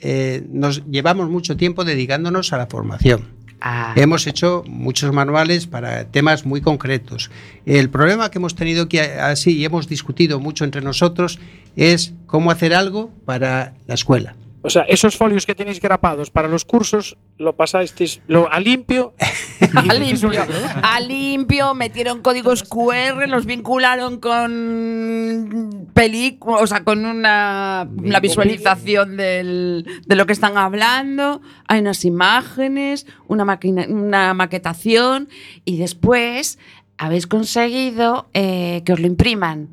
eh, nos llevamos mucho tiempo dedicándonos a la formación. Ah, Hemos hecho muchos manuales para temas muy concretos. El problema que hemos tenido que así y hemos discutido mucho entre nosotros es cómo hacer algo para la escuela. O sea, esos folios que tenéis grapados para los cursos, lo pasasteis lo, a limpio. A limpio, a limpio, metieron códigos QR, los vincularon con películas, o sea, con una la visualización del- de lo que están hablando, hay unas imágenes, una, máquina, una maquetación y después habéis conseguido eh, que os lo impriman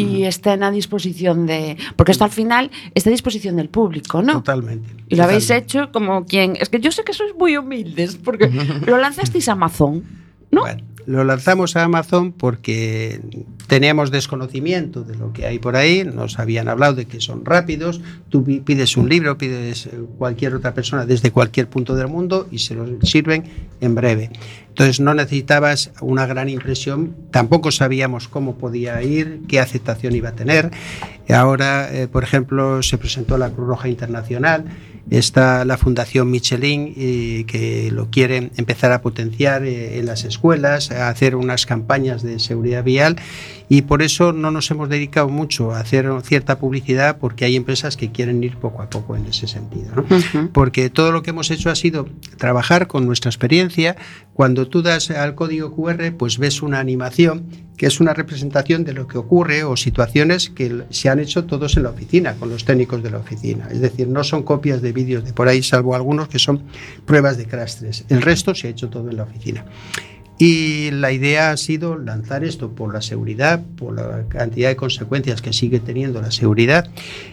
y estén a disposición de... Porque esto al final está a disposición del público, ¿no? Totalmente. Y lo habéis hecho como quien. Es que yo sé que sois muy humildes, porque lo lanzasteis a Amazon, ¿no? Bueno, lo lanzamos a Amazon porque teníamos desconocimiento de lo que hay por ahí, nos habían hablado de que son rápidos, tú pi- pides un libro, pides eh, cualquier otra persona desde cualquier punto del mundo y se los sirven en breve. Entonces no necesitabas una gran impresión, tampoco sabíamos cómo podía ir, qué aceptación iba a tener. Ahora, eh, por ejemplo, se presentó la Cruz Roja Internacional, está la Fundación Michelin eh, que lo quieren empezar a potenciar eh, en las escuelas, a hacer unas campañas de seguridad vial y por eso no nos hemos dedicado mucho a hacer cierta publicidad porque hay empresas que quieren ir poco a poco en ese sentido. ¿no? Ujú. porque todo lo que hemos hecho ha sido trabajar con nuestra experiencia. Cuando tú das al código QR, pues ves una animación que es una representación de lo que ocurre o situaciones que se han hecho todos en la oficina, con los técnicos de la oficina. Es decir, no son copias de vídeos de por ahí, salvo algunos que son pruebas de crash test. El resto se ha hecho todo en la oficina. Y la idea ha sido lanzar esto por la seguridad, por la cantidad de consecuencias que sigue teniendo la seguridad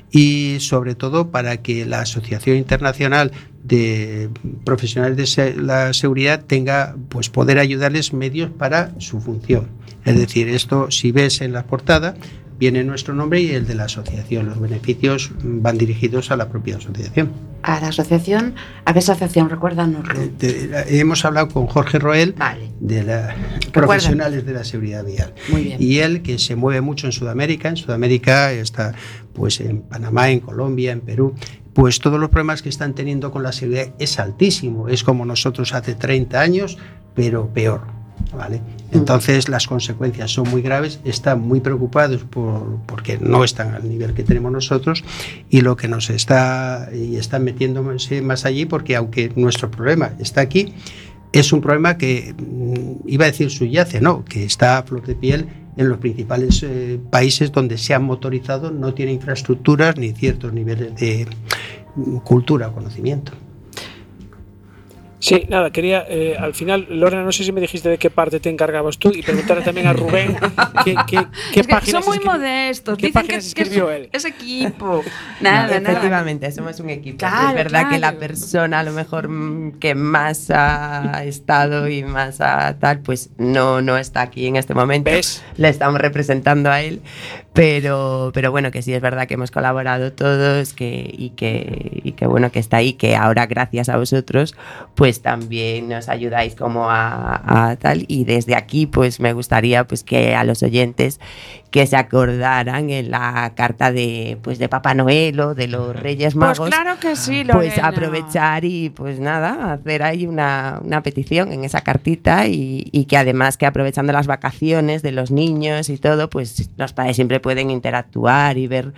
y sobre todo para que la Asociación Internacional de Profesionales de la Seguridad tenga pues poder ayudarles medios para su función. Es decir, esto si ves en la portada viene nuestro nombre y el de la asociación. Los beneficios van dirigidos a la propia asociación. A la asociación, ¿a qué asociación? Recuérdanoslo. Eh, hemos hablado con Jorge Roel Vale, de la profesionales de la seguridad vial. muy bien. Y él que se mueve mucho en Sudamérica, en Sudamérica está pues en Panamá, en Colombia, en Perú, pues todos los problemas que están teniendo con la seguridad es altísimo, es como nosotros hace 30 años, pero peor. ¿Vale? Entonces las consecuencias son muy graves, están muy preocupados por, porque no están al nivel que tenemos nosotros y lo que nos está y están metiéndose más allí porque aunque nuestro problema está aquí, es un problema que mm, iba a decir subyace, no, que está a flor de piel en los principales eh, países donde se han motorizado, no tiene infraestructuras ni ciertos niveles de mm, cultura o conocimiento. Sí, nada, quería eh, al final, Lorena, no sé si me dijiste de qué parte te encargabas tú y preguntarle también a Rubén qué, qué, qué Es que páginas son muy modestos. ¿Qué Dicen que, que escribió es, él? es equipo. Nada, nada. Efectivamente, somos un equipo. Claro, es verdad que la persona a lo mejor mm, que más ha estado y más ha tal, pues no, no está aquí en este momento. ¿Ves? Le estamos representando a él, pero, pero bueno, que sí es verdad que hemos colaborado todos que, y, que, y que bueno, que está ahí, que ahora gracias a vosotros, pues también nos ayudáis como a, a tal. Y desde aquí, pues me gustaría pues que a los oyentes que se acordaran en la carta de pues de Papá Noel o de los Reyes Pues Magos. claro que sí, Pues Lorena. aprovechar y pues nada, hacer ahí una, una petición en esa cartita y, y que además que aprovechando las vacaciones de los niños y todo, pues los padres siempre pueden interactuar y ver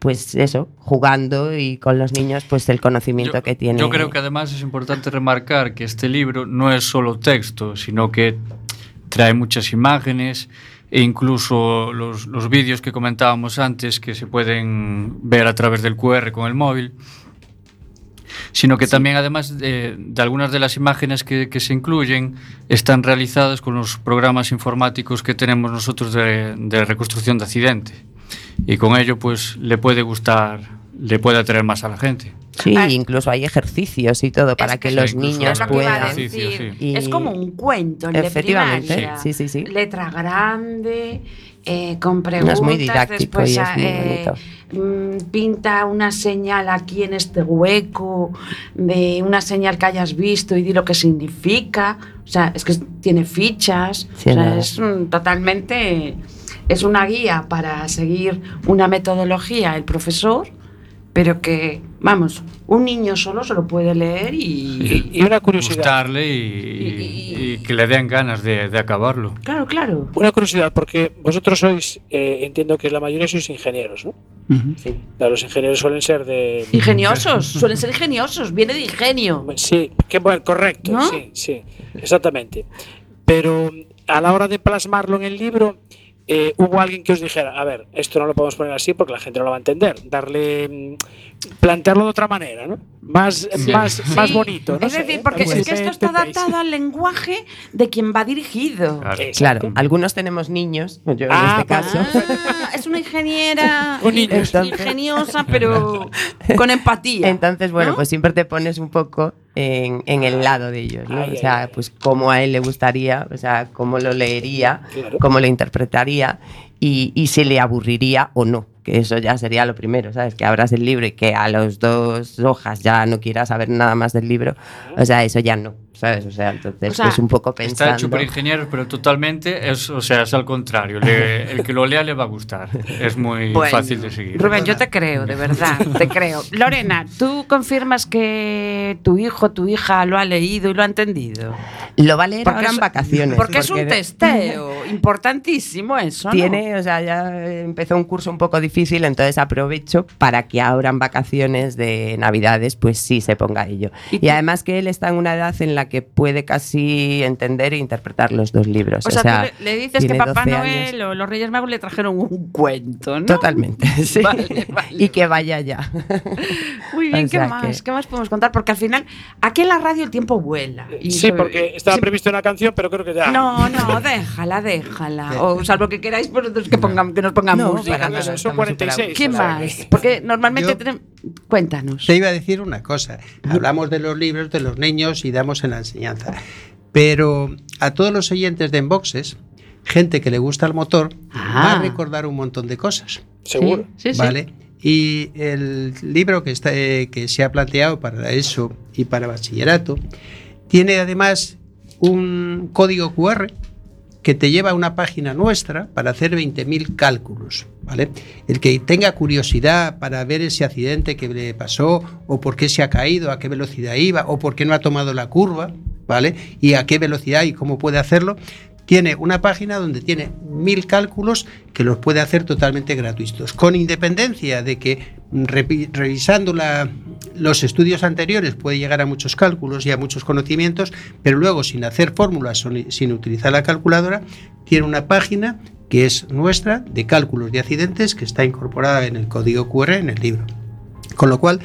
pues eso, jugando y con los niños pues el conocimiento Yo- que tiene. Yo creo que además es importante remarcar que este libro no es solo texto, sino que trae muchas imágenes e incluso los, los vídeos que comentábamos antes que se pueden ver a través del QR con el móvil, sino que también además de, de algunas de las imágenes que, que se incluyen están realizadas con los programas informáticos que tenemos nosotros de, de reconstrucción de accidente. Y con ello pues le puede gustar, le puede atraer más a la gente. Sí, Ah. incluso hay ejercicios y todo para Es que que- los niños lo que puedan. Ejercicio, decir. sí. Es como un cuento, el de Efectivamente, primaria. sí, sí, sí. Letra grande eh, con No, preguntas. es muy didáctico después, y es muy eh, bonito. mm, pinta una señal aquí en este hueco de una señal que hayas visto y di lo que significa. O sea, es que tiene fichas. Sí, o sea, es mm, totalmente. Es una guía para seguir una metodología el profesor, pero que, vamos, un niño solo se lo puede leer y. Y, y una curiosidad. Gustarle y, Y- y que le den ganas de, de acabarlo. Claro, claro. Una curiosidad, porque vosotros sois, eh, entiendo que la mayoría sois ingenieros, ¿no? Claro, los ingenieros suelen ser de... Ingeniosos, suelen ser ingeniosos, viene de ingenio. Sí, que bueno, correcto, ¿No? sí, sí, exactamente. Pero a la hora de plasmarlo en el libro, eh, hubo alguien que os dijera, a ver, esto no lo podemos poner así porque la gente no lo va a entender. Darle, mm, plantearlo de otra manera, ¿no? Más, más, más Sí, bonito. ¿no? Es sé, decir, ¿eh? porque Pues, es que esto está adaptado al lenguaje de quien va dirigido. Claro. Algunos tenemos niños, yo en Ah, este caso. Ah, es una ingeniera ingeniosa, pero con empatía. Entonces, bueno, ¿no? pues siempre te pones un poco en, en el lado de ellos, ¿no? Ay, o sea, pues cómo a él le gustaría, o sea, cómo lo leería, Claro. cómo lo interpretaría y, y si le aburriría o no. Que eso ya sería lo primero, ¿sabes? Que abras el libro y que a las dos hojas ya no quieras saber nada más del libro. O sea, eso ya no, ¿sabes? O sea, entonces, O sea, pues un poco Está pensando. hecho por ingenieros, pero totalmente es, o sea, es al contrario. Le- el que lo lea le va a gustar. Es muy Bueno, fácil de seguir. Rubén, yo te creo, de verdad, te creo. Lorena, ¿tú confirmas que tu hijo, tu hija lo ha leído y lo ha entendido? Lo va a leer Porque ahora es- en vacaciones. Porque es un testeo importantísimo eso, ¿no? Tiene, o sea, ya empezó un curso un poco difícil, entonces aprovecho para que ahora en vacaciones de Navidades, pues sí se ponga ello. ¿Y Y, además que él está en una edad en la que puede casi entender e interpretar los dos libros. O sea, tú le, le dices que tiene Papá 12 Noel años. o los Reyes Magos le trajeron un cuento, ¿no? Totalmente, sí. Vale, vale. Y que vaya ya. Muy bien, O ¿qué sea más? que- ¿Qué más podemos contar? Porque al final, aquí en la radio el tiempo vuela. Y Sí, sobre- porque estaba Sí, previsto una canción, pero creo que ya... No, no, déjala, déjala. O salvo que queráis vosotros que, pongan, que nos pongan No, música. para no, nada, son estamos 46. ¿Qué sea, más? Porque normalmente Yo- tenemos... Cuéntanos. Te iba a decir una cosa. Hablamos de los libros de los niños y damos en la enseñanza. Pero a todos los oyentes de Enboxes, gente que le gusta el motor, va Ah. a recordar un montón de cosas. Seguro. Sí, sí. ¿Vale? Y el libro que, está, eh, que se ha planteado para eso y para bachillerato tiene además un código QR que te lleva a una página nuestra para hacer 20.000 cálculos. ¿vale? El que tenga curiosidad para ver ese accidente que le pasó o por qué se ha caído, a qué velocidad iba o por qué no ha tomado la curva, ¿vale? Y a qué velocidad y cómo puede hacerlo, tiene una página donde tiene mil cálculos que los puede hacer totalmente gratuitos, con independencia de que repi- revisando los estudios anteriores puede llegar a muchos cálculos y a muchos conocimientos, pero luego sin hacer fórmulas, sin utilizar la calculadora, tiene una página que es nuestra de cálculos de accidentes que está incorporada en el código QR en el libro. Con lo cual,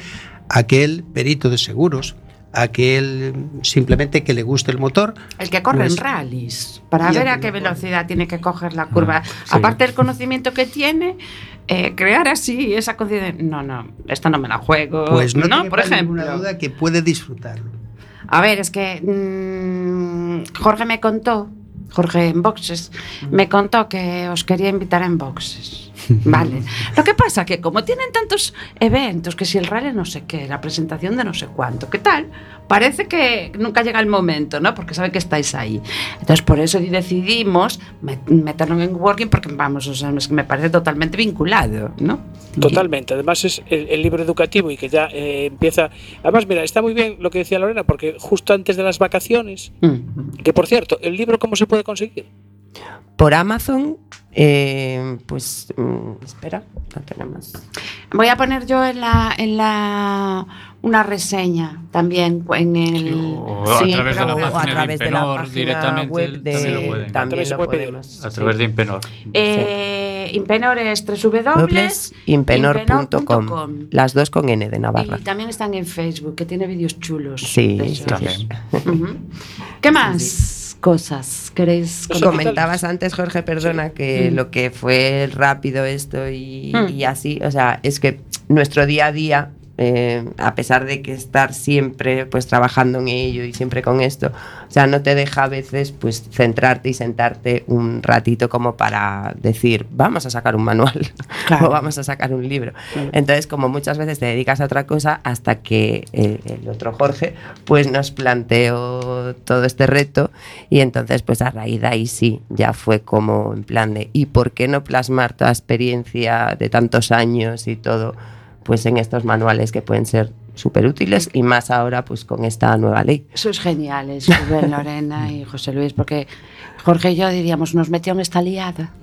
aquel perito de seguros, aquel simplemente que le guste el motor, El que corre Pues- en rallies, para Y ver a qué velocidad tiene que coger la curva. sí. Aparte del conocimiento que tiene, eh, crear así esa conciencia. No, no, esta no me la juego. pues no, no por ejemplo. ninguna duda que puede disfrutarlo. A ver, es que mm, Jorge me contó, Jorge en boxes, me contó que os quería invitar en boxes. Vale. Lo que pasa que como tienen tantos eventos, que si el rally no sé qué, la presentación de no sé cuánto, ¿qué tal? Parece que nunca llega el momento, ¿no? Porque sabe que estáis ahí. Entonces por eso decidimos met- meterlo en working porque vamos, o sea, es que me parece totalmente vinculado, ¿no? Totalmente. Además es el, el libro educativo y que ya eh, empieza... Además, mira, está muy bien lo que decía Lorena, porque justo antes de las vacaciones, Mm. que por cierto, el libro cómo se puede conseguir. Por Amazon, eh, pues mm, espera, no tenemos. Voy a poner yo en la, en la una reseña también en el O a través de la o página de través de la Impenor página directamente web de, también lo pueden. También lo podemos. A través de Impenor. Eh, Impenor es Dobles impenor.com. Las dos con N de Navarra. Y también están en Facebook, que tiene vídeos chulos. Sí, esos. También. ¿Qué más cosas comentar? Comentabas antes, Jorge, perdona, que Mm. lo que fue rápido esto y, Mm. y así, o sea, es que nuestro día a día eh, a pesar de que estar siempre pues trabajando en ello y siempre con esto, o sea, no te deja a veces pues centrarte y sentarte un ratito como para decir, vamos a sacar un manual Claro. o vamos a sacar un libro. Entonces, como muchas veces te dedicas a otra cosa hasta que eh, el otro Jorge pues nos planteó todo este reto y entonces pues a raíz de ahí sí, ya fue como en plan de ¿y por qué no plasmar toda experiencia de tantos años y todo pues en estos manuales que pueden ser súper útiles y más ahora pues con esta nueva ley? Sois geniales, Rubén, Lorena y José Luis, porque Jorge y yo diríamos, nos metió en esta liada.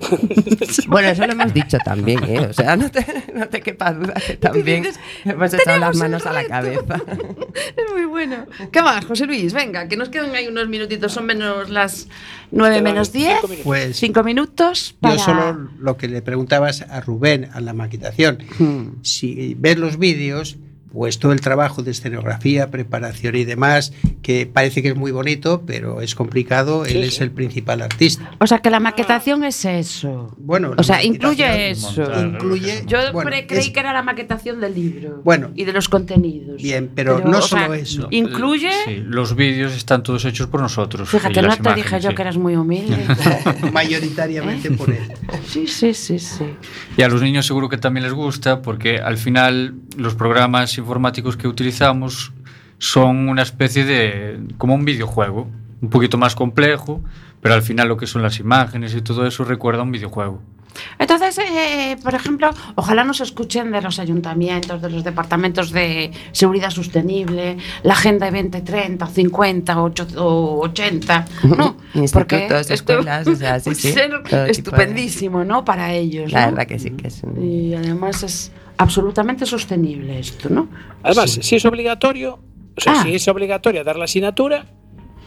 Bueno, eso lo hemos dicho también, ¿eh? O sea, no te, no te quepa duda que también dices, hemos echado las "Tenemos el manos a la reto". cabeza. Es muy bueno. ¿Qué más, José Luis? Venga, que nos quedan ahí unos minutitos, son menos las 9 Te menos vale, 10, cinco minutos. Pues 5 minutos para... yo solo lo que le preguntabas a Rubén, a la maquetación, Hmm. si ves los vídeos, pues todo el trabajo de escenografía, preparación y demás, que parece que es muy bonito, pero es complicado, él Sí, es sí. el principal artista. O sea, que la maquetación es eso. Bueno, O sea, incluye eso. Incluye, Yo bueno, creí es- que era la maquetación del libro Bueno. y de los contenidos. Bien, pero no o sea, solo eso. Incluye... Sí, los vídeos están todos hechos por nosotros. Fíjate, no te dije imágenes, yo sí. que eras muy humilde. mayoritariamente por él. sí, sí, sí, sí. Y a los niños seguro que también les gusta porque al final los programas informáticos que utilizamos son una especie de como un videojuego, un poquito más complejo, pero al final lo que son las imágenes y todo eso recuerda a un videojuego. Entonces, eh, por ejemplo, ojalá nos escuchen de los ayuntamientos, de los departamentos de seguridad sostenible, la Agenda 2030, 50, 8, o 80, ¿no? Institutos, escuelas, o sea, sí, puede sí, ser de- estupendísimo, ¿no? Para ellos. La verdad que sí, que es un... Y además es absolutamente sostenible esto, ¿no? Además, si es obligatorio, o sea, Ah. si es obligatorio dar la asignatura,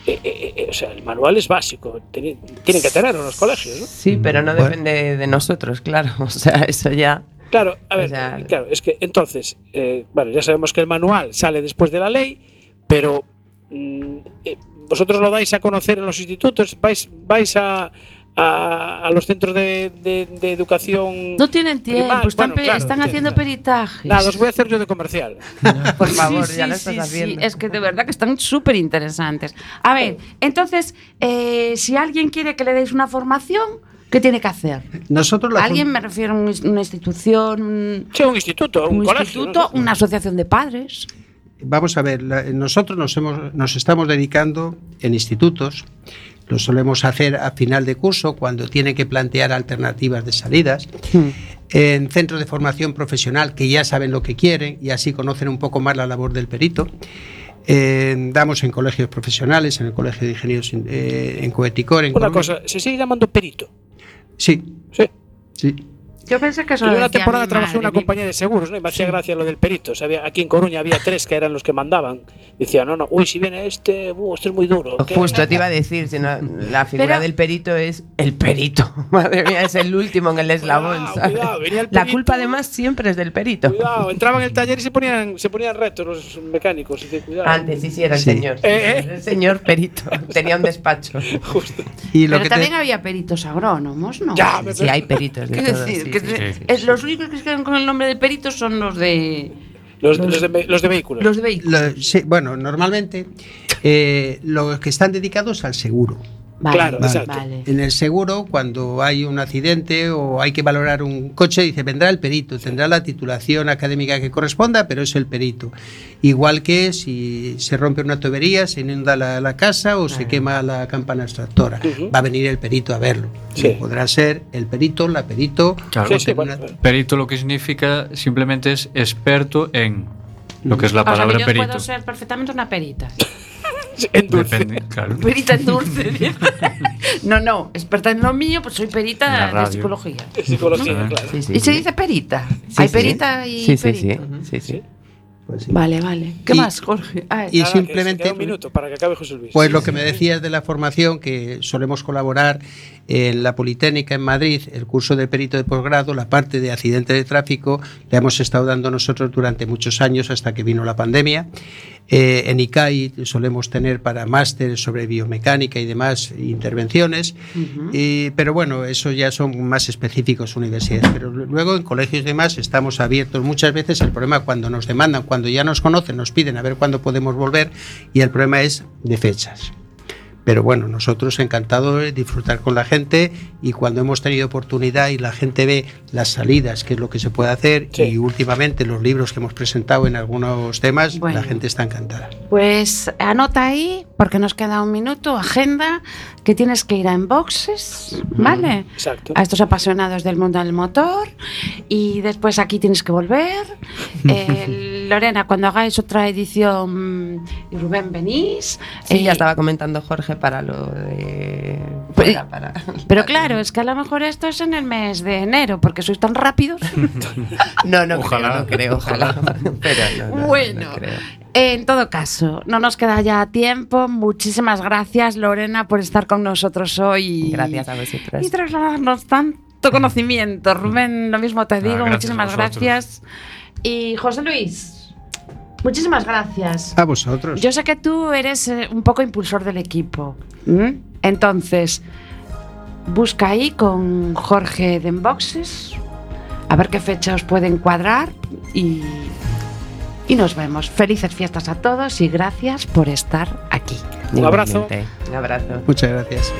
eh, eh, eh, o sea, el manual es básico, tiene- tienen que tenerlo en los colegios, ¿no? Sí, pero no Bueno. depende de nosotros, claro. O sea, eso ya... Claro, a O ver, sea, claro, es que entonces, eh, bueno, ya sabemos que el manual sale después de la ley, pero mm, eh, vosotros lo dais a conocer en los institutos, vais, vais a, a, a los centros de, de- de educación. No tienen tiempo, Primal, están, bueno, claro, están haciendo claro. peritajes. Nada, os voy a hacer yo de comercial. Por favor, Sí, ya sí, lo estás sí, haciendo. sí, es que de verdad que están súper interesantes. A ver, entonces, eh, si alguien quiere que le deis una formación, ¿qué tiene que hacer? Nosotros la Alguien me refiero a un- una institución, Sí, un instituto, un, un colegio. instituto, ¿no? una asociación de padres. Vamos a ver, la- nosotros nos, hemos, nos estamos dedicando en institutos, lo solemos hacer a final de curso cuando tienen que plantear alternativas de salidas, en centros de formación profesional que ya saben lo que quieren y así conocen un poco más la labor del perito. Eh, damos en colegios profesionales, en el Colegio de Ingenieros eh, en Coeticor. En Una Colombia. cosa, se sigue llamando perito. Sí, Sí. sí. Yo pensé que eso Yo una decía temporada trabajé en una compañía de seguros, ¿no? Y me hacía gracia lo del perito. O sea, había- aquí en Coruña había tres que eran los que mandaban. Decían, no, no, uy, si viene este, uh, este es muy duro. ¿qué? Justo te iba a decir, si no, la figura Pero- del perito es el perito. Madre mía, es el último en el eslabón. Cuidado, ¿sabes? cuidado, venía el La perito. culpa además siempre es del perito. Cuidado, entraban en el taller y se ponían, se ponían retos los mecánicos. Y decían, cuidado. Antes sí, sí, era el Sí. señor. Eh, eh. El señor perito. Tenía un despacho. Y lo Pero que te- también había peritos agrónomos, ¿no? Ya, me- Sí, hay peritos de ¿Qué todo, decir? sí, que sí, se- sí. es- los únicos que se quedan con el nombre de peritos son los de Los, los de, los de vehículos. los de vehículos. lo- sí, bueno, normalmente eh, los que están dedicados al seguro. Vale, Claro, vale, exacto. vale. En el seguro, cuando hay un accidente o hay que valorar un coche, dice, vendrá el perito, tendrá la titulación académica que corresponda, pero es el perito. Igual que si se rompe una tubería, se inunda la, la casa o se quema la campana extractora. Ujú. Va a venir el perito a verlo. Sí. Podrá ser el perito, la perito. Claro. Sí, sí, bueno, una-. Perito lo que significa simplemente es experto en lo que es la O sea, que palabra yo perito. puedo ser perfectamente una perita. En dulce. Depende, claro. Perita en dulce. no, no, experta en lo mío, pues soy perita de psicología. Psicología, ¿No? claro. Sí, sí, Y se dice perita. Sí, Hay sí. perita y Sí, sí, sí. perito. sí, sí. pues sí. Vale, vale. ¿Qué Y- más, Jorge? Ah, y Nada, simplemente- un minuto para que acabe José Luis. Pues lo que me decías de la formación, que solemos colaborar en la Politécnica en Madrid, el curso de perito de posgrado, la parte de accidente de tráfico, la hemos estado dando nosotros durante muchos años hasta que vino la pandemia. Eh, en ICAI solemos tener para másteres sobre biomecánica y demás intervenciones, Y- pero bueno, eso ya son más específicos universidades. Pero luego en colegios y demás estamos abiertos muchas veces. El problema cuando nos demandan cuando ya nos conocen nos piden a ver cuándo podemos volver y el problema es de fechas. Pero bueno, nosotros encantados de disfrutar con la gente y cuando hemos tenido oportunidad y la gente ve las salidas, qué es lo que se puede hacer Sí. y últimamente los libros que hemos presentado en algunos temas, Bueno. la gente está encantada. Pues anota ahí, porque nos queda un minuto, agenda, que tienes que ir a Enboxes, ¿vale? Exacto. A estos apasionados del mundo del motor. Y después aquí tienes que volver. Eh, Lorena, cuando hagáis otra edición, y Rubén venís. Sí, Eh, ya estaba comentando Jorge para lo de. Pero- para- para- Pero claro, es que a lo mejor esto es en el mes de enero, porque sois tan rápidos. No, no Ojalá, creo, no creo, ojalá. Pero no, no, no Bueno. creo. En todo caso, no nos queda ya tiempo. Muchísimas gracias, Lorena, por estar con nosotros hoy. Gracias a vosotros. Y trasladarnos tanto conocimiento. Rubén, lo mismo te digo. gracias a muchísimas gracias. Y José Luis, muchísimas gracias. A vosotros. Yo sé que tú eres eh, un poco impulsor del equipo. ¿m? Entonces, busca ahí con Jorge de Enboxes, a ver qué fecha os pueden cuadrar y, y nos vemos. Felices fiestas a todos y gracias por estar aquí. Un abrazo. Un abrazo. Muchas gracias.